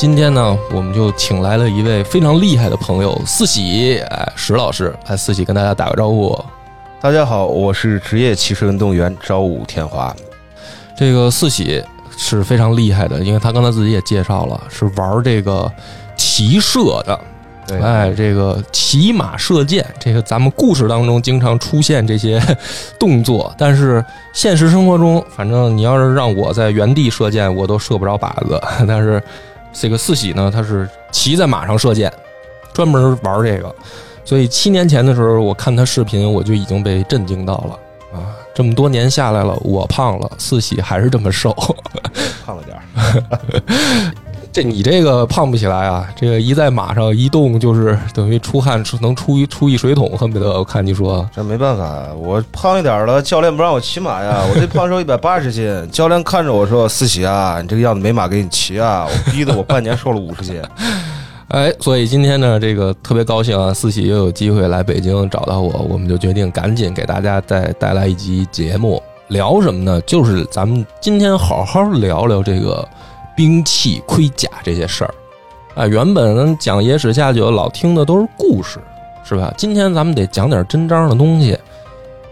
今天呢，我们就请来了一位非常厉害的朋友四喜，哎，石老师，来四喜跟大家打个招呼。大家好，我是职业骑士运动员朝武天华。这个四喜是非常厉害的，因为他刚才自己也介绍了，是玩这个骑射的。对哎，这个骑马射箭，这个咱们故事当中经常出现这些 动作，但是现实生活中，反正你要是让我在原地射箭，我都射不着靶子。但是这个四喜呢，他是骑在马上射箭，专门玩这个。所以七年前的时候，我看他视频，我就已经被震惊到了啊！这么多年下来了，我胖了，四喜还是这么瘦。胖了点儿，这你这个胖不起来啊！这个一在马上一动，就是等于出汗出能出一出一水桶，恨不得我看你说这没办法，我胖一点儿了，教练不让我骑马呀。我这胖瘦一百八十斤，教练看着我说：“思喜啊，你这个样子没马给你骑啊！”我逼得我半年瘦了五十斤。哎，所以今天呢，这个特别高兴啊，四喜又有机会来北京找到我，我们就决定赶紧给大家再带来一集节目，聊什么呢？就是咱们今天好好聊聊这个兵器盔甲这些事儿。啊，原本讲野史下酒老听的都是故事，是吧？今天咱们得讲点真章的东西，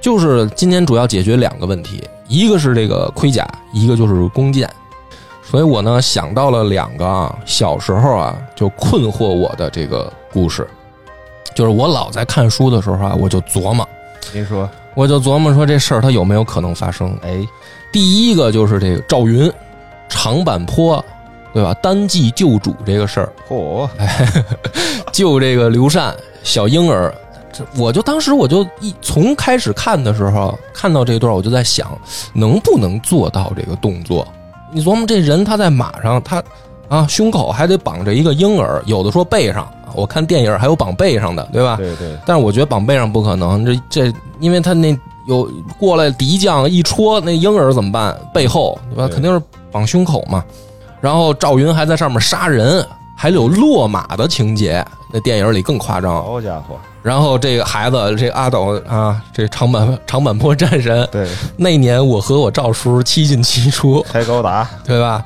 就是今天主要解决两个问题，一个是这个盔甲，一个就是弓箭。所以我呢想到了两个啊，小时候啊就困惑我的这个故事，就是我老在看书的时候啊，我就琢磨，您说，我就琢磨说这事儿它有没有可能发生？哎，第一个就是这个赵云长坂坡，对吧？单骑救主这个事儿，嚯，救这个刘禅小婴儿，这我就当时我就一从开始看的时候，看到这段我就在想，能不能做到这个动作？你琢磨这人他在马上，他啊胸口还得绑着一个婴儿，有的说背上，我看电影还有绑背上的，对吧？对对，但是我觉得绑背上不可能，这这，因为他那有过来敌将一戳，那婴儿怎么办？背后对吧？肯定是绑胸口嘛。然后赵云还在上面杀人，还有落马的情节，那电影里更夸张。好家伙，然后这个孩子，这阿斗啊，这长坂长坂坡战神，对，那年我和我赵叔七进七出，开高达，对吧？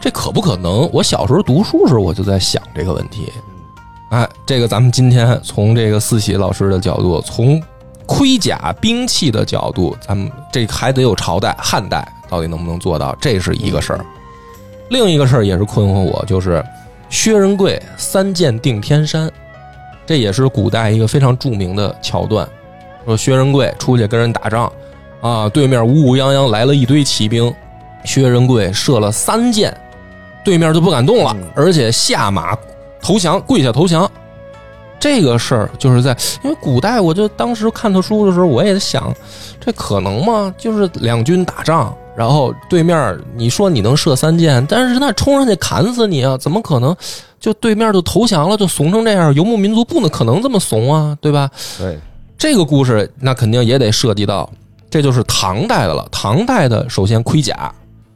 这可不可能？我小时候读书时候我就在想这个问题。哎，这个咱们今天从这个四喜老师的角度，从盔甲兵器的角度，咱们这还得有朝代，汉代到底能不能做到，这是一个事儿。另一个事儿也是困惑我，就是薛仁贵三箭定天山，这也是古代一个非常著名的桥段。说薛仁贵出去跟人打仗，啊，对面乌乌泱泱来了一堆骑兵，薛仁贵射了三箭，对面就不敢动了，嗯而且下马投降，跪下投降。这个事儿就是在，因为古代，我就当时看他书的时候，我也想，这可能吗？就是两军打仗，然后对面你说你能射三箭，但是那冲上去砍死你啊，怎么可能？就对面就投降了，就怂成这样，游牧民族不能可能这么怂啊，对吧？对，这个故事那肯定也得涉及到，这就是唐代的了。唐代的首先盔甲，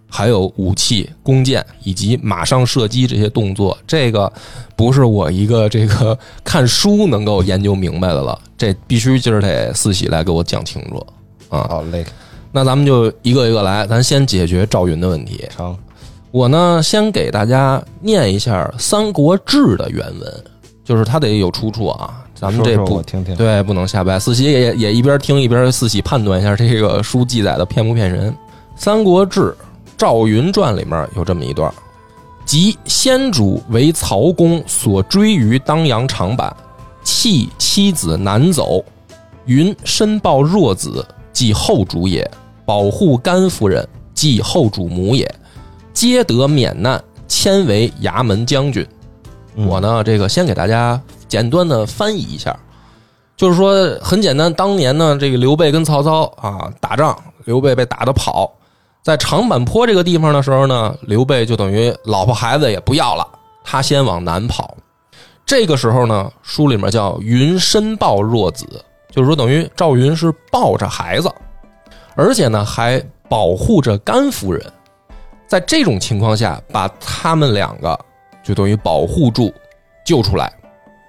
还有武器、弓箭以及马上射击这些动作，这个不是我一个这个看书能够研究明白的了，这必须今儿得四喜来给我讲清楚啊。好嘞，那咱们就一个一个来，咱先解决赵云的问题。成，我呢，先给大家念一下《三国志》的原文，就是它得有出处啊。咱们这不我听听，对，不能瞎掰。四喜也也一边听一边四喜判断一下这个书记载的骗不骗人。《三国志·赵云传》里面有这么一段：即先主为曹公所追于当阳长坂，弃妻子南走，云申报弱子，即后主也；保护甘夫人，即后主母也，皆得免难，迁为衙门将军。嗯我呢，这个先给大家简单的翻译一下，就是说很简单，当年呢，这个刘备跟曹操啊打仗，刘备被打得跑，在长坂坡这个地方的时候呢，刘备就等于老婆孩子也不要了，他先往南跑。这个时候呢，书里面叫云申抱弱子，就是说等于赵云是抱着孩子，而且呢还保护着甘夫人。在这种情况下，把他们两个就等于保护住、救出来，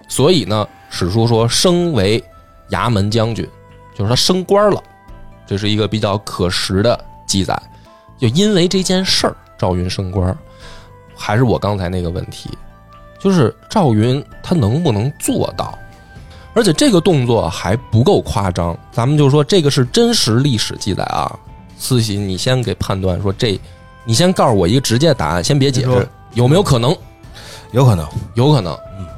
所以呢，史书说升为衙门将军，就是他升官了，这是一个比较可识的记载。就因为这件事儿，赵云升官，还是我刚才那个问题，就是赵云他能不能做到？而且这个动作还不够夸张，咱们就说这个是真实历史记载啊。慈禧，你先给判断说这。你先告诉我一个直接答案，先别解释，有没有可能？有可能，有可能，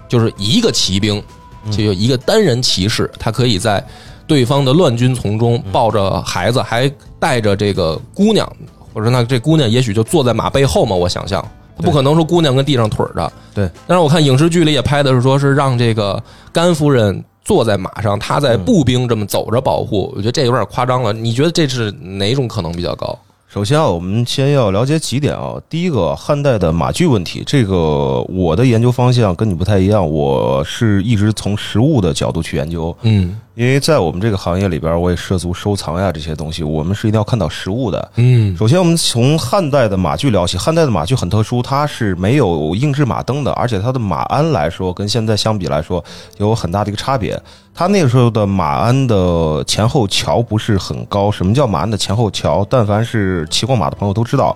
就是一个骑兵，就有一个单人骑士，他可以在对方的乱军丛中抱着孩子，还带着这个姑娘，或者那这姑娘也许就坐在马背后嘛。我想象，他不可能说姑娘跟地上腿着。对，但是我看影视剧里也拍的是说，是让这个甘夫人坐在马上，他在步兵这么走着保护。我觉得这有点夸张了。你觉得这是哪种可能比较高？首先啊，我们先要了解几点啊。第一个，汉代的马具问题，这个我的研究方向跟你不太一样，我是一直从实物的角度去研究。嗯，因为在我们这个行业里边，我也涉足收藏呀这些东西，我们是一定要看到实物的。嗯，首先我们从汉代的马具聊起，汉代的马具很特殊，它是没有硬质马灯的，而且它的马鞍来说，跟现在相比来说有很大的一个差别。它那个时候的马鞍的前后桥不是很高。什么叫马鞍的前后桥？但凡是骑过马的朋友都知道，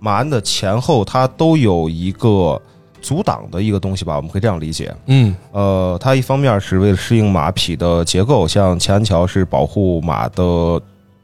马鞍的前后它都有一个阻挡的一个东西吧？我们可以这样理解。嗯，呃，它一方面是为了适应马匹的结构，像前鞍桥是保护马的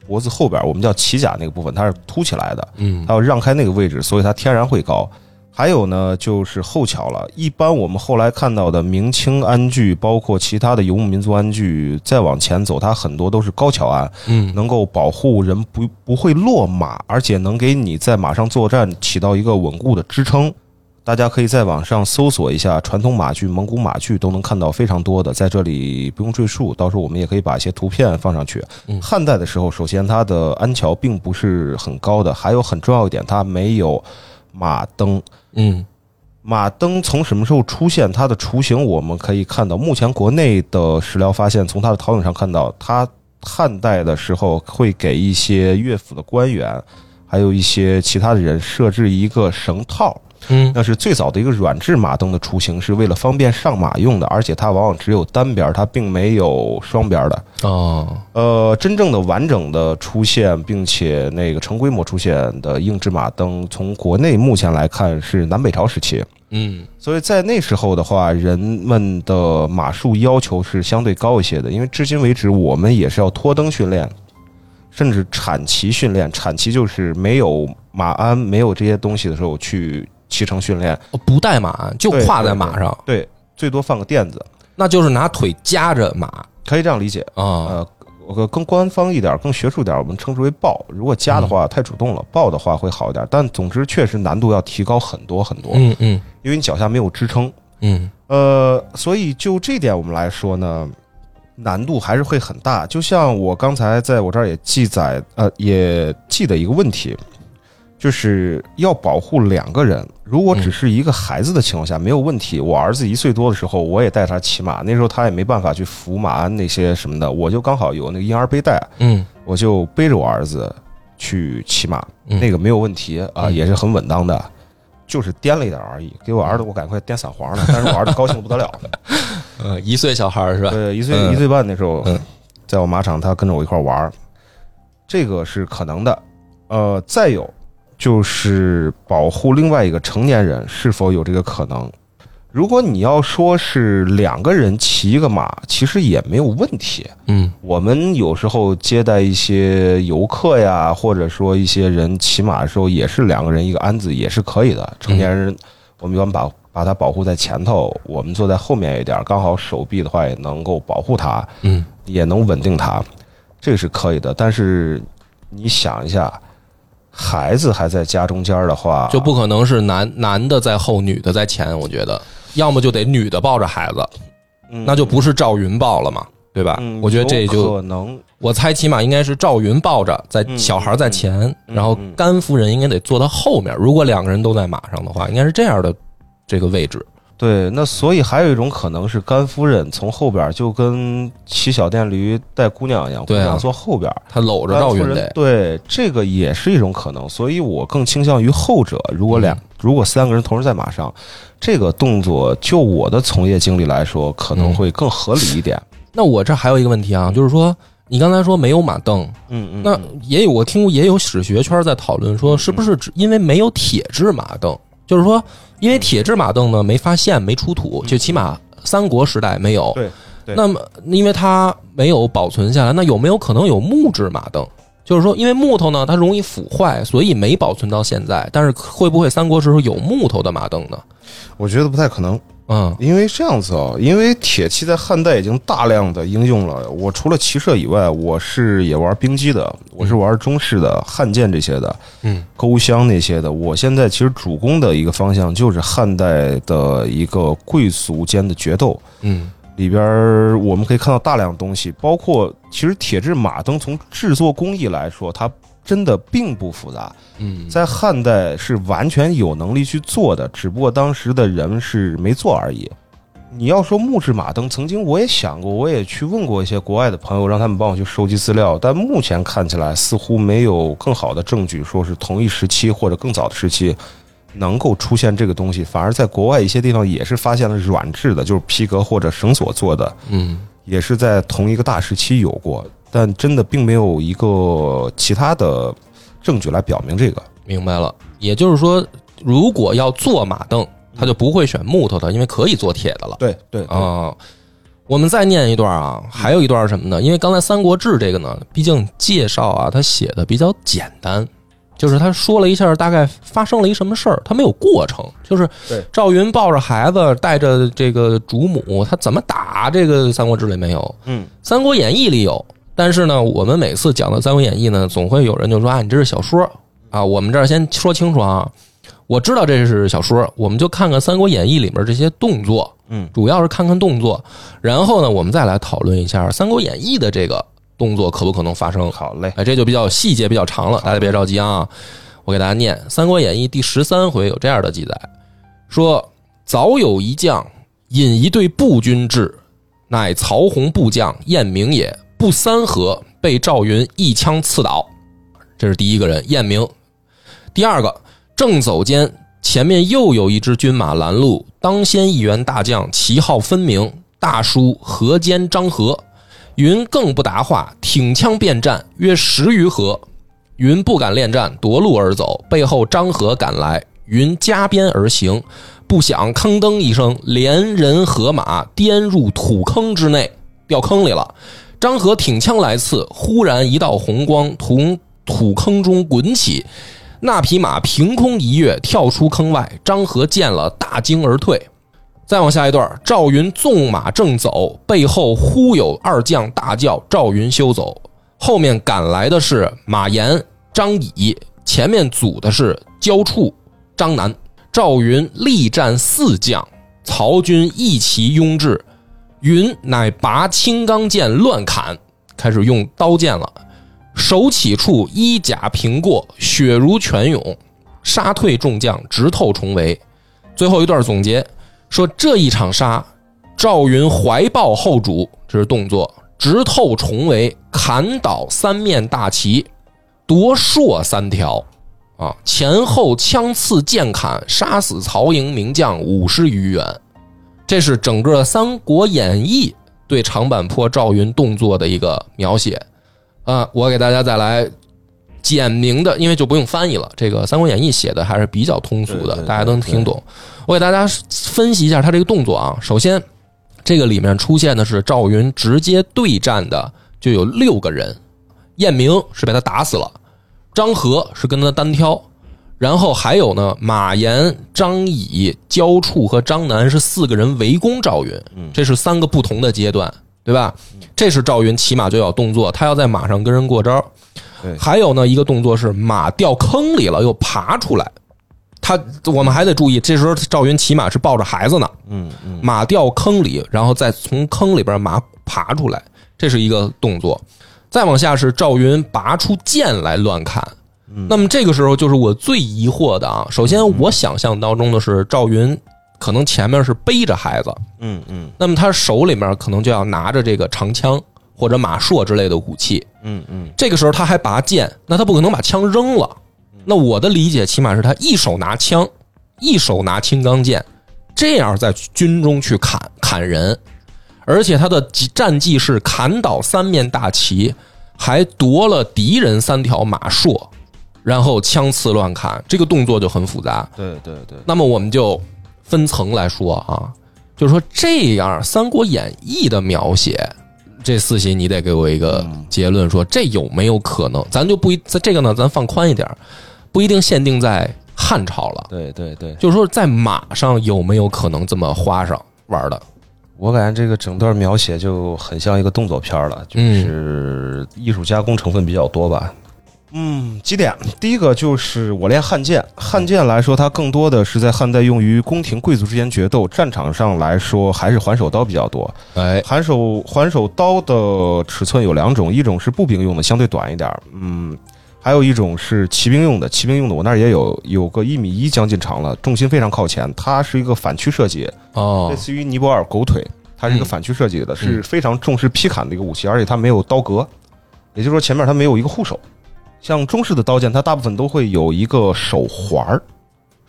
脖子后边，我们叫骑甲那个部分，它是凸起来的。嗯，它要让开那个位置，所以它天然会高。还有呢，就是后桥了。一般我们后来看到的明清鞍具，包括其他的游牧民族鞍具，再往前走，它很多都是高桥鞍，嗯，能够保护人不不会落马，而且能给你在马上作战起到一个稳固的支撑。大家可以在网上搜索一下传统马具、蒙古马具，都能看到非常多的，在这里不用赘述。到时候我们也可以把一些图片放上去。汉代的时候，首先它的鞍桥并不是很高的，还有很重要一点，它没有马灯。嗯，马灯从什么时候出现？它的雏形我们可以看到，目前国内的史料发现，从它的陶俑上看到，它汉代的时候会给一些乐府的官员，还有一些其他的人设置一个绳套。嗯，那是最早的一个软质马灯的雏形，是为了方便上马用的，而且它往往只有单边，它并没有双边的。哦，呃，真正的完整的出现，并且那个成规模出现的硬质马灯，从国内目前来看是南北朝时期。嗯，所以在那时候的话，人们的马术要求是相对高一些的，因为至今为止我们也是要拖灯训练，甚至产骑训练。产骑就是没有马鞍、没有这些东西的时候去。骑乘训练不带马，就跨在马上，对，最多放个垫子，那就是拿腿夹着马，可以这样理解啊。呃，更官方一点，更学术点，我们称之为抱。如果夹的话太主动了，抱的话会好一点。但总之，确实难度要提高很多很多。嗯嗯，因为你脚下没有支撑。嗯，呃，所以就这点我们来说呢，难度还是会很大。就像我刚才在我这儿也记载，呃，也记得一个问题。就是要保护两个人。如果只是一个孩子的情况下，没有问题。我儿子一岁多的时候，我也带他骑马，那时候他也没办法去扶马鞍那些什么的，我就刚好有那个婴儿背带，嗯，我就背着我儿子去骑马，那个没有问题啊，也是很稳当的，就是颠了一点而已。给我儿子，我赶快颠散黄了，但是我儿子高兴的不得了。呃，一岁小孩是吧？对，一岁一岁半那时候，在我马场，他跟着我一块玩这个是可能的。呃，再有。就是保护另外一个成年人是否有这个可能？如果你要说是两个人骑一个马，其实也没有问题。嗯，我们有时候接待一些游客呀，或者说一些人骑马的时候，也是两个人一个鞍子也是可以的。成年人，我们一般把把他保护在前头，我们坐在后面一点，刚好手臂的话也能够保护他，嗯，也能稳定他，这个是可以的。但是你想一下。孩子还在家中间的话，就不可能是男男的在后，女的在前。我觉得，要么就得女的抱着孩子，那就不是赵云抱了嘛，对吧？我觉得这就可能。我猜起码应该是赵云抱着，在小孩在前，然后甘夫人应该得坐到后面。如果两个人都在马上的话，应该是这样的这个位置。对，那所以还有一种可能是甘夫人从后边就跟骑小电驴带姑娘一样，姑娘坐后边，他搂着赵云得，对，这个也是一种可能，所以我更倾向于后者。如果两、嗯。如果三个人同时在马上，这个动作就我的从业经历来说，可能会更合理一点。那我这还有一个问题啊，就是说你刚才说没有马镫，嗯嗯，那也有我听过也有史学圈在讨论说，是不是只因为没有铁制马镫，就是说因为铁制马镫呢没发现没出土，就起码三国时代没有。对对那么因为它没有保存下来，那有没有可能有木质马镫？就是说，因为木头呢，它容易腐坏，所以没保存到现在。但是会不会三国时候有木头的马镫呢？我觉得不太可能，嗯因为这样子啊，因为铁器在汉代已经大量的应用了。我除了骑射以外，我是也玩兵机的，我是玩中式的汉剑这些的，嗯，钩箱那些的。我现在其实主攻的一个方向就是汉代的一个贵族间的决斗。嗯里边我们可以看到大量东西，包括其实铁制马镫从制作工艺来说，它真的并不复杂，嗯，在汉代是完全有能力去做的，只不过当时的人是没做而已。你要说木质马灯，曾经我也想过，我也去问过一些国外的朋友，让他们帮我去收集资料，但目前看起来似乎没有更好的证据，说是同一时期或者更早的时期能够出现这个东西。反而在国外一些地方也是发现了软质的，就是皮革或者绳索做的，嗯也是在同一个大时期有过，但真的并没有一个其他的证据来表明这个。明白了。也就是说，如果要做马凳，他就不会选木头的，因为可以做铁的了。对对啊、我们再念一段啊，还有一段是什么呢？因为刚才《三国志》这个呢，毕竟介绍啊，他写的比较简单，就是他说了一下大概发生了一什么事儿，他没有过程，就是赵云抱着孩子，带着这个主母，他怎么打这个《三国志》里没有，嗯《三国演义》里有。但是呢，我们每次讲到《三国演义》呢，总会有人就说啊，你这是小说啊。我们这儿先说清楚啊，我知道这是小说，我们就看看《三国演义》里面这些动作，嗯，主要是看看动作，然后呢，我们再来讨论一下《三国演义》的这个动作可不可能发生。好嘞，哎，这就比较细节比较长了，大家别着急啊。我给大家念《三国演义》第十三回有这样的记载：说早有一将引一队步军至，乃曹洪部将晏明也。不三合，被赵云一枪刺倒。这是第一个人，晏明。第二个，正走间，前面又有一支军马拦路，当先一员大将，旗号分明，大书河间张合。云更不答话，挺枪便战，约十余合。云不敢恋战，夺路而走。背后张合赶来，云加鞭而行，不想吭噔一声，连人和马颠入土坑之内，掉坑里了。张合挺枪来刺，忽然一道红光从土坑中滚起，那匹马凭空一跃，跳出坑外。张合见了，大惊而退。再往下一段，赵云纵马正走，背后忽有二将大叫：“赵云休走！”后面赶来的是马延、张乙，前面阻的是焦处、张南。赵云力战四将，曹军一齐拥至。云乃拔青钢剑乱砍，开始用刀剑了。手起处衣甲平过，血如泉涌，杀退众将，直透重围。最后一段总结说：这一场杀，赵云怀抱后主，这是动作，直透重围，砍倒三面大旗，夺槊三条，啊，前后枪刺剑砍，杀死曹营名将五十余员。这是整个《三国演义》对长坂坡赵云动作的一个描写。啊，我给大家再来简明的，因为就不用翻译了。这个《三国演义》写的还是比较通俗的，大家都能听懂。我给大家分析一下他这个动作啊。首先，这个里面出现的是赵云直接对战的，就有六个人。晏明是被他打死了，张合是跟他单挑，然后还有呢，马延、张乙、焦处和张南是四个人围攻赵云，这是三个不同的阶段，对吧？这是赵云骑马就要动作，他要在马上跟人过招对。还有呢，一个动作是马掉坑里了，又爬出来。他我们还得注意，这时候赵云骑马是抱着孩子呢，嗯嗯，马掉坑里，然后再从坑里边马爬出来，这是一个动作。再往下是赵云拔出剑来乱砍。那么这个时候就是我最疑惑的啊。首先，我想象当中的是赵云可能前面是背着孩子，嗯嗯那么他手里面可能就要拿着这个长枪或者马槊之类的武器。嗯嗯这个时候他还拔剑，那他不可能把枪扔了。那我的理解，起码是他一手拿枪，一手拿青钢剑，这样在军中去砍砍人，而且他的战绩是砍倒三面大旗，还夺了敌人三条马槊，然后枪刺乱砍，这个动作就很复杂。对对对，那么我们就分层来说啊，就是说这样《三国演义》的描写，这四喜你得给我一个结论，说这有没有可能？咱就不一在这个呢，咱放宽一点，不一定限定在汉朝了，对对对，就是说在马上有没有可能这么花上玩的？我感觉这个整段描写就很像一个动作片儿了，就是艺术加工成分比较多吧。嗯，几点？第一个就是我练汉剑，汉剑来说，它更多的是在汉代用于宫廷贵族之间决斗，战场上来说还是还手刀比较多。哎，还手还手刀的尺寸有两种，一种是步兵用的，相对短一点儿，嗯，还有一种是骑兵用的。骑兵用的我那儿也有，有个一米一将近长了，重心非常靠前，它是一个反曲设计，哦类，似于尼泊尔狗腿，它是一个反曲设计的，是非常重视劈砍的一个武器，而且它没有刀格，也就是说前面它没有一个护手。像中式的刀剑，它大部分都会有一个手环儿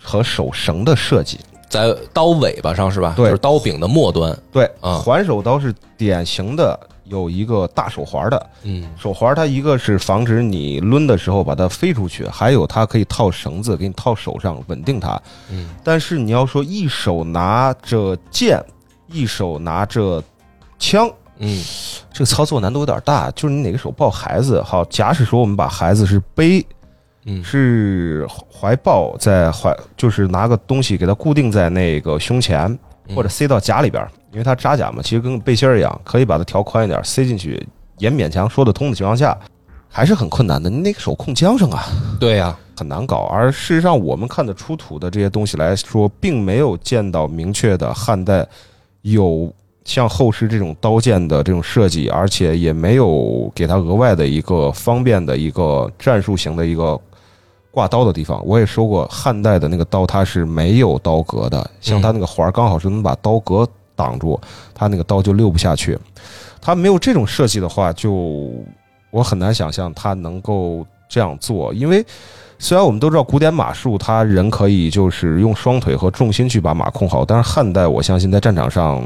和手绳的设计。在刀尾巴上是吧？对就是刀柄的末端。对，啊环手刀是典型的有一个大手环的，嗯手环它一个是防止你抡的时候把它飞出去，还有它可以套绳子给你套手上稳定它。嗯，但是你要说一手拿着剑，一手拿着枪，嗯这个操作难度有点大。就是你哪个手抱孩子？好，假使说我们把孩子是背，嗯是怀抱在怀，就是拿个东西给它固定在那个胸前，嗯或者塞到甲里边，因为它扎甲嘛，其实跟背心儿一样，可以把它调宽一点，塞进去，也勉强说得通的情况下，还是很困难的。你那个手控缰绳啊，对呀、很难搞。而事实上，我们看的出土的这些东西来说，并没有见到明确的汉代有像后世这种刀剑的这种设计，而且也没有给它额外的一个方便的一个战术型的一个挂刀的地方。我也说过，汉代的那个刀它是没有刀格的，像它那个环儿刚好是能把刀格挡住，它那个刀就溜不下去。它没有这种设计的话，就我很难想象它能够这样做，因为虽然我们都知道古典马术，它人可以就是用双腿和重心去把马控好，但是汉代我相信在战场上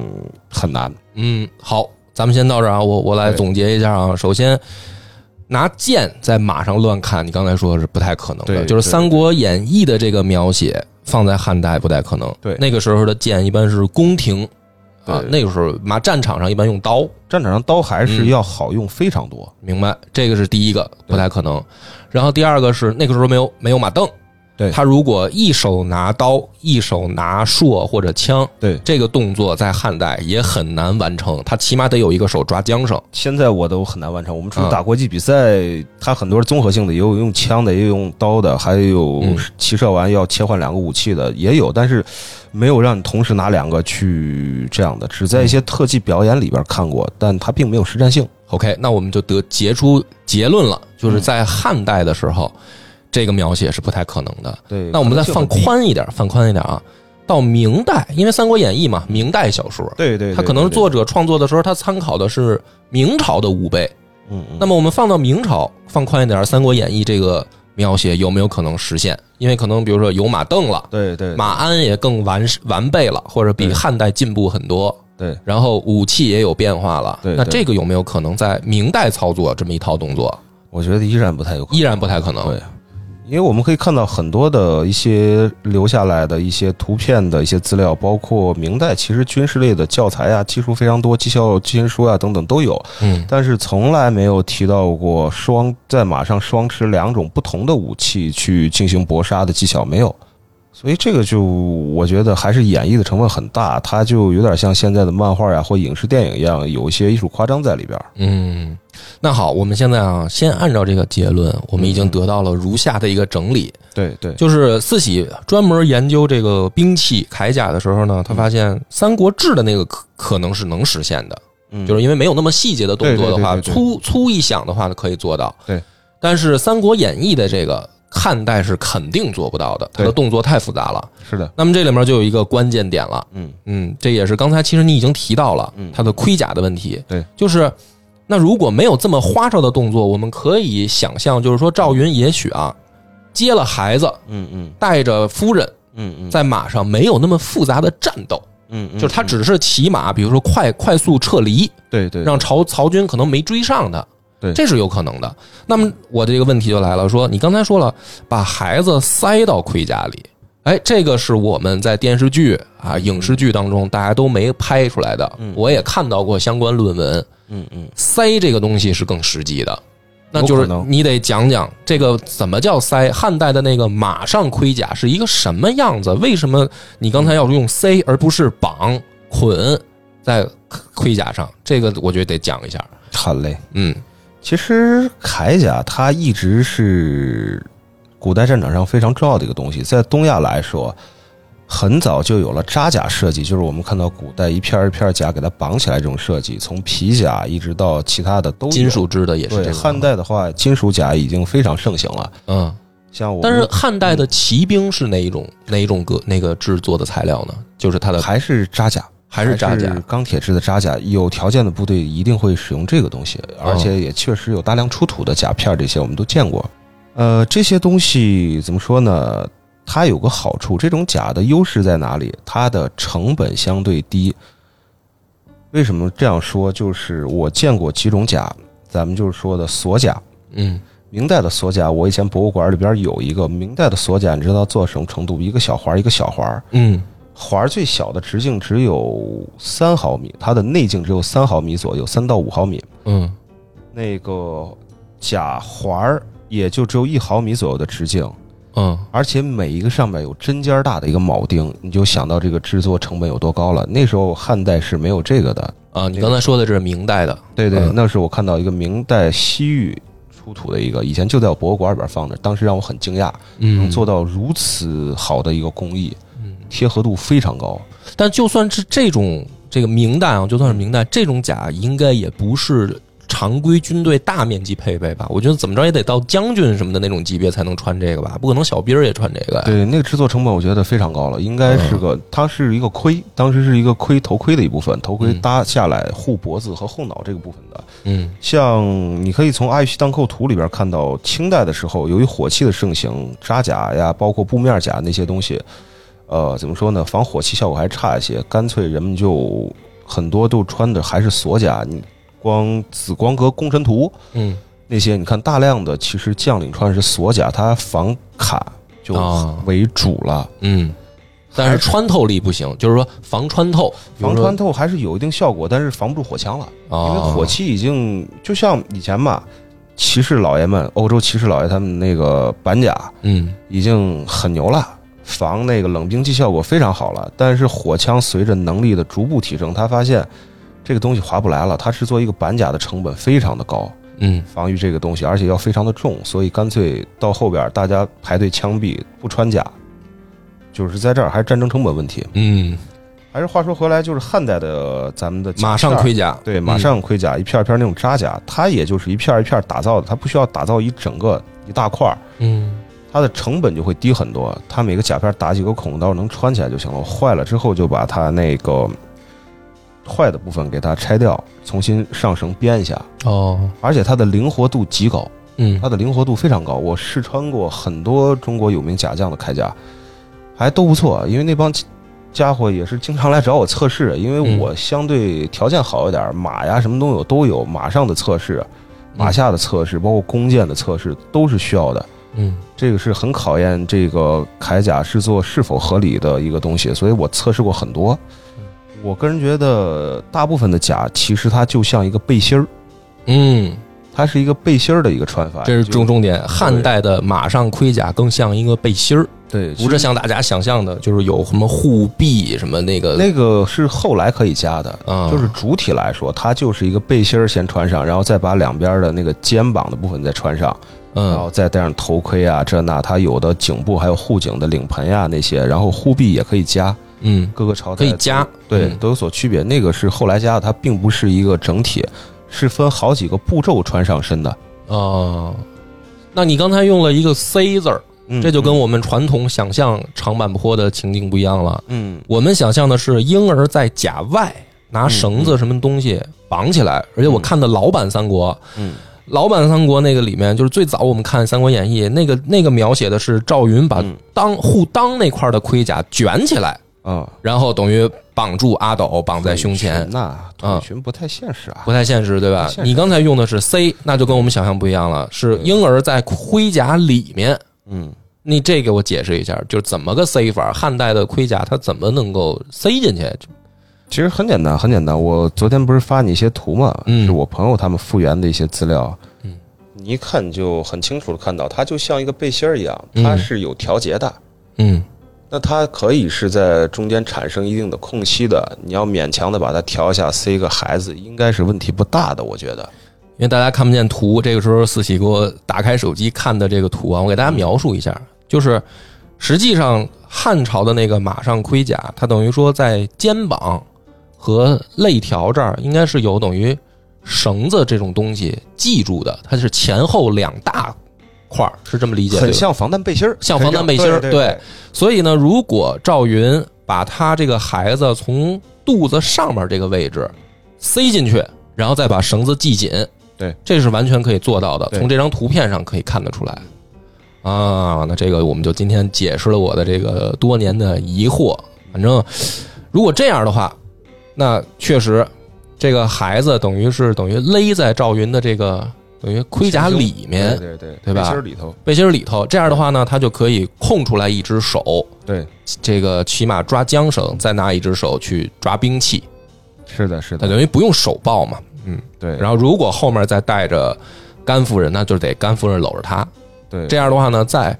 很难。嗯，好，咱们先到这儿啊，我我来总结一下啊。首先，拿剑在马上乱砍，你刚才说是不太可能的，就是《三国演义》的这个描写放在汉代不太可能。对那个时候的剑一般是宫廷啊，那个时候马战场上一般用刀，战场上刀还是要好用非常多。明白？这个是第一个不太可能。然后第二个是那个时候没有没有马镫，对他如果一手拿刀，一手拿槊或者枪，对，这个动作在汉代也很难完成，他起码得有一个手抓缰绳。现在我都很难完成。我们除了啊打国际比赛，他很多是综合性的，也有用枪的，也有用刀的，还有嗯骑射完要切换两个武器的，也有，但是没有让你同时拿两个去这样的，只在一些特技表演里边看过，但它并没有实战性。OK，那我们就得结出结论了，就是在汉代的时候，这个描写是不太可能的。对，那我们再放。宽一点，放宽一点啊。到明代，因为《三国演义》嘛，明代小说，对对，对他可能作者创作的时候，他参考的是明朝的武备。嗯嗯那么我们放到明朝，放宽一点，《三国演义》这个描写有没有可能实现？因为可能比如说有马镫了，对对马鞍也更完完备了，或者比汉代进步很多。对然后武器也有变化了，对对那这个有没有可能在明代操作这么一套动作？我觉得依然不太有可能，依然不太可能。对，因为我们可以看到很多的一些留下来的一些图片的一些资料，包括明代其实军事类的教材啊，技术非常多，技校技术书啊等等都有，嗯但是从来没有提到过双在马上双持两种不同的武器去进行搏杀的技巧，没有。所以这个就我觉得还是演绎的成分很大，它就有点像现在的漫画呀或影视电影一样，有一些艺术夸张在里边儿。嗯，那好，我们现在啊，先按照这个结论，我们已经得到了如下的一个整理，对对，就是四喜专门研究这个兵器铠甲的时候呢，他发现《三国志》的那个可可能是能实现的，嗯。就是因为没有那么细节的动作的话，粗粗一想的话呢可以做到。对，但是《三国演义》的这个汉代是肯定做不到的，它的动作太复杂了。是的，那么这里面就有一个关键点了，嗯。嗯，这也是刚才其实你已经提到了嗯。它的盔甲的问题，对，就是那如果没有这么花哨的动作，我们可以想象，就是说赵云也许啊接了孩子，嗯嗯。带着夫人嗯嗯，在马上没有那么复杂的战斗，嗯嗯，就是他只是骑马，比如说快快速撤离，对对。让曹曹军可能没追上他，对这是有可能的。那么我这个问题就来了，说你刚才说了，把孩子塞到盔甲里，哎，这个是我们在电视剧啊、影视剧当中大家都没拍出来的，嗯我也看到过相关论文，嗯嗯塞这个东西是更实际的。那就是你得讲讲这个怎么叫塞？汉代的那个马上盔甲是一个什么样子？为什么你刚才要用塞而不是绑捆在盔甲上？这个我觉得得讲一下。好嘞。嗯其实铠甲它一直是古代战场上非常重要的一个东西，在东亚来说，很早就有了扎甲设计，就是我们看到古代一片一片甲给它绑起来这种设计，从皮甲一直到其他的都金属制的也是这个。汉代的话，金属甲已经非常盛行了。嗯，像我，但是汉代的骑兵是哪一种哪一种个那个制作的材料呢？就是它的还是扎甲，还是扎甲？钢铁制的扎甲。有条件的部队一定会使用这个东西，哦而且也确实有大量出土的甲片，这些我们都见过。呃，这些东西怎么说呢？它有个好处，这种甲的优势在哪里？它的成本相对低。为什么这样说？就是我见过几种甲，咱们就是说的锁甲。嗯明代的锁甲，我以前博物馆里边有一个明代的锁甲，你知道做什么程度？一个小环儿，一个小环儿，嗯环儿最小的直径只有三毫米，它的内径只有三毫米左右，三到五毫米。嗯那个假环儿也就只有一毫米左右的直径，嗯而且每一个上面有针尖儿大的一个铆钉，你就想到这个制作成本有多高了。那时候汉代是没有这个的。啊，你刚才说的这是明代的。对对，嗯那是我看到一个明代西域出土的一个，以前就在我博物馆里边放着，当时让我很惊讶，能嗯做到如此好的一个工艺，嗯贴合度非常高。但就算是这种这个明代啊，就算是明代这种甲，应该也不是常规军队大面积配备吧？我觉得怎么着也得到将军什么的那种级别才能穿这个吧？不可能小兵儿也穿这个呀。对，那个制作成本我觉得非常高了，应该是个，它是一个盔，当时是一个盔头盔的一部分，头盔嗯搭下来护脖子和后脑这个部分的。嗯像你可以从《阿育西当寇图》里边看到，清代的时候，由于火器的盛行，扎甲呀，包括布面甲那些东西，呃，怎么说呢，防火器效果还差一些，干脆人们就很多都穿的还是锁甲。你光《紫光阁功臣图》嗯那些，你看大量的其实将领穿的是锁甲，它防卡就啊为主了。嗯，但是穿透力不行，就是说防穿透，防穿透还是有一定效果，但是防不住火枪了，因为啊，火器已经就像以前嘛，骑士老爷们，欧洲骑士老爷他们那个板甲嗯已经很牛了，防那个冷兵器效果非常好了。但是火枪随着能力的逐步提升，他发现这个东西划不来了，它制作一个板甲的成本非常的高，嗯。防御这个东西，而且要非常的重，所以干脆到后边大家排队枪毙不穿甲，就是在这儿还是战争成本问题。嗯，还是话说回来，就是汉代的咱们的马上盔甲，对，马上盔甲一片一片那种扎甲，它也就是一片一片打造的，它不需要打造一整个一大块儿，嗯它的成本就会低很多。它每个甲片打几个孔，到时候能穿起来就行了。坏了之后就把它那个坏的部分给它拆掉，重新上绳编一下。哦而且它的灵活度极高，嗯它的灵活度非常高。我试穿过很多中国有名甲匠的铠甲，还都不错。因为那帮家伙也是经常来找我测试，因为嗯我相对条件好一点，马呀什么都有都有，马上的测试、马下的测试，包括弓箭的测试都是需要的。嗯这个是很考验这个铠甲制作是否合理的一个东西，所以我测试过很多。我个人觉得，大部分的甲其实它就像一个背心儿，嗯，它是一个背心儿的一个穿法。这是重重点。汉代的马上盔甲更像一个背心儿，对，不是像大家想象的，就是有什么护臂什么那个那个是后来可以加的，啊，就是主体来说，它就是一个背心儿先穿上，然后再把两边的那个肩膀的部分再穿上，然后嗯再戴上头盔啊，这那，它有的颈部还有护颈的领盆呀、那些，然后护臂也可以加，嗯各个朝代可以加对嗯都有所区别。那个是后来加的，它并不是一个整体，是分好几个步骤穿上身的。哦，那你刚才用了一个 C 字儿，嗯这就跟我们传统想象长坂坡的情境不一样了。嗯我们想象的是婴儿在甲外拿绳子什么东西绑起来，而且我看的老版三国，嗯老版三国那个里面就是最早我们看《三国演义》，那个那个描写的是赵云把嗯裆护裆那块的盔甲卷起来，啊，然后等于绑住阿斗绑在胸前，那腿裙不太现实啊不。太现实，对吧你刚才用的是 C，那就跟我们想象不一样了，是婴儿在盔甲里面。嗯，你这给我解释一下，就是怎么个塞法？汉代的盔甲它怎么能够塞进去？其实很简单，很简单。我昨天不是发你一些图嘛，嗯是我朋友他们复原的一些资料。嗯，你一看就很清楚的看到，它就像一个背心儿一样，嗯它是有调节的。嗯那它可以是在中间产生一定的空隙的，你要勉强的把它调一下，塞个孩子，应该是问题不大的，我觉得。因为大家看不见图，这个时候四喜给我打开手机看的这个图啊，我给大家描述一下，就是实际上汉朝的那个马上盔甲，它等于说在肩膀和肋条这儿应该是有等于绳子这种东西系住的，它是前后两大块儿，是这么理解？很像防弹背心儿，像防弹背心儿对对所以呢，如果赵云把他这个孩子从肚子上面这个位置塞进去，然后再把绳子系紧，对，这是完全可以做到的。从这张图片上可以看得出来。啊，那这个我们就今天解释了我的这个多年的疑惑。反正如果这样的话，那确实这个孩子等于是等于勒在赵云的这个等于盔甲里面对对对，对吧？背心儿里头，背心里头，这样的话呢，他就可以空出来一只手，对，这个起码抓缰绳，再拿一只手去抓兵器，是的，是那的，等于不用手抱嘛。嗯，对，然后如果后面再带着甘夫人，那就得甘夫人搂着他。对。这样的话呢，在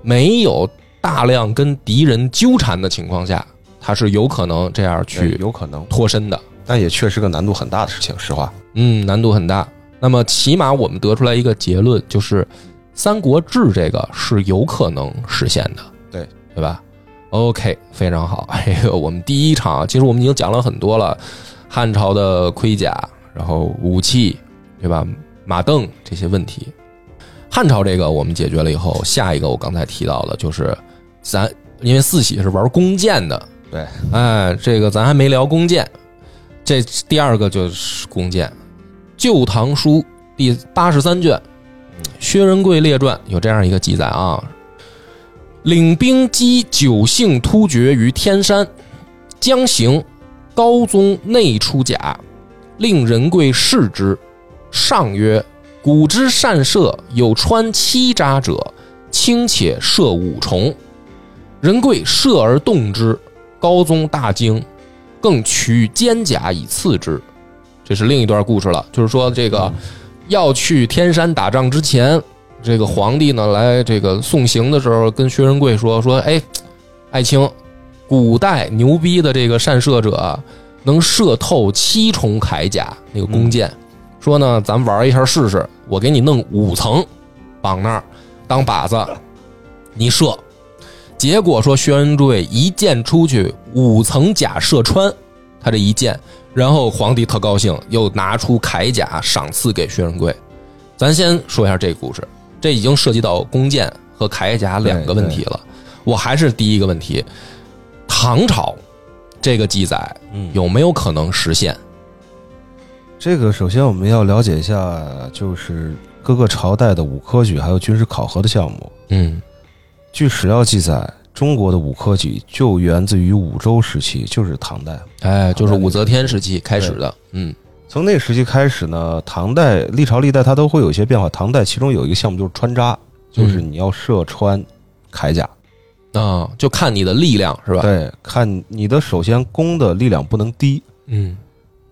没有大量跟敌人纠缠的情况下，他是有可能这样去有可能，脱身的。但也确实个难度很大的事情，实话。嗯，难度很大。那么起码我们得出来一个结论，就是《三国志》这个是有可能实现的，对对吧？OK，非常好。哎呦，我们第一场其实我们已经讲了很多了，汉朝的盔甲，然后武器，对吧？马镫这些问题。汉朝这个我们解决了以后，下一个我刚才提到的就是咱因为四喜是玩弓箭的，对，哎，这个咱还没聊弓箭，这第二个就是弓箭，《旧唐书》第八十三卷《薛仁贵列传》有这样一个记载啊：领兵击九姓突厥于天山，将行高宗内出甲，令仁贵视之，上曰：“古之善射，有穿七扎者，轻且射五重。”仁贵射而动之，高宗大惊，更取坚甲以刺之。这是另一段故事了，就是说这个要去天山打仗之前，这个皇帝呢来这个送行的时候，跟薛仁贵说说，哎，爱卿，古代牛逼的这个善射者啊能射透七重铠甲那个弓箭，说呢咱玩一下试试，我给你弄五层绑那儿当靶子，你射。结果说薛仁贵一箭出去，五层甲射穿他这一箭，然后皇帝特高兴，又拿出铠甲赏赐给薛仁贵。咱先说一下这个故事，这已经涉及到弓箭和铠甲两个问题了。我还是第一个问题，唐朝这个记载嗯有没有可能实现？这个首先我们要了解一下，就是各个朝代的武科举还有军事考核的项目。嗯据史料记载，中国的武科举就源自于武周时期，就是唐代。哎，就是武则天时期开始的。嗯从那时期开始呢，唐代历朝历代它都会有一些变化。唐代其中有一个项目就是穿扎，就是你要射穿铠甲。啊，就看你的力量是吧？对，看你的首先弓的力量不能低。嗯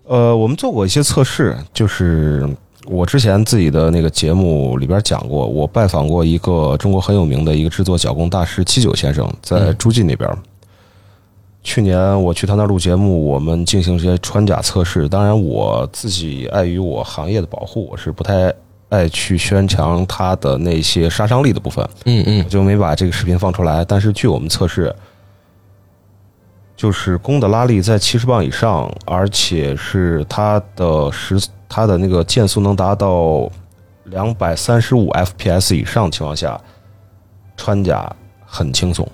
呃，我们做过一些测试，就是我之前自己的那个节目里边讲过，我拜访过一个中国很有名的一个制作脚弓大师七九先生，在嗯诸暨那边。去年我去他那录节目，我们进行这些穿甲测试。当然，我自己碍于我行业的保护，我是不太爱去宣传他的那些杀伤力的部分。嗯嗯我就没把这个视频放出来。但是据我们测试，就是弓的拉力在七十磅以上，而且是它的时它的那个箭速能达到两百三十五 FPS 以上情况下，穿甲很轻松。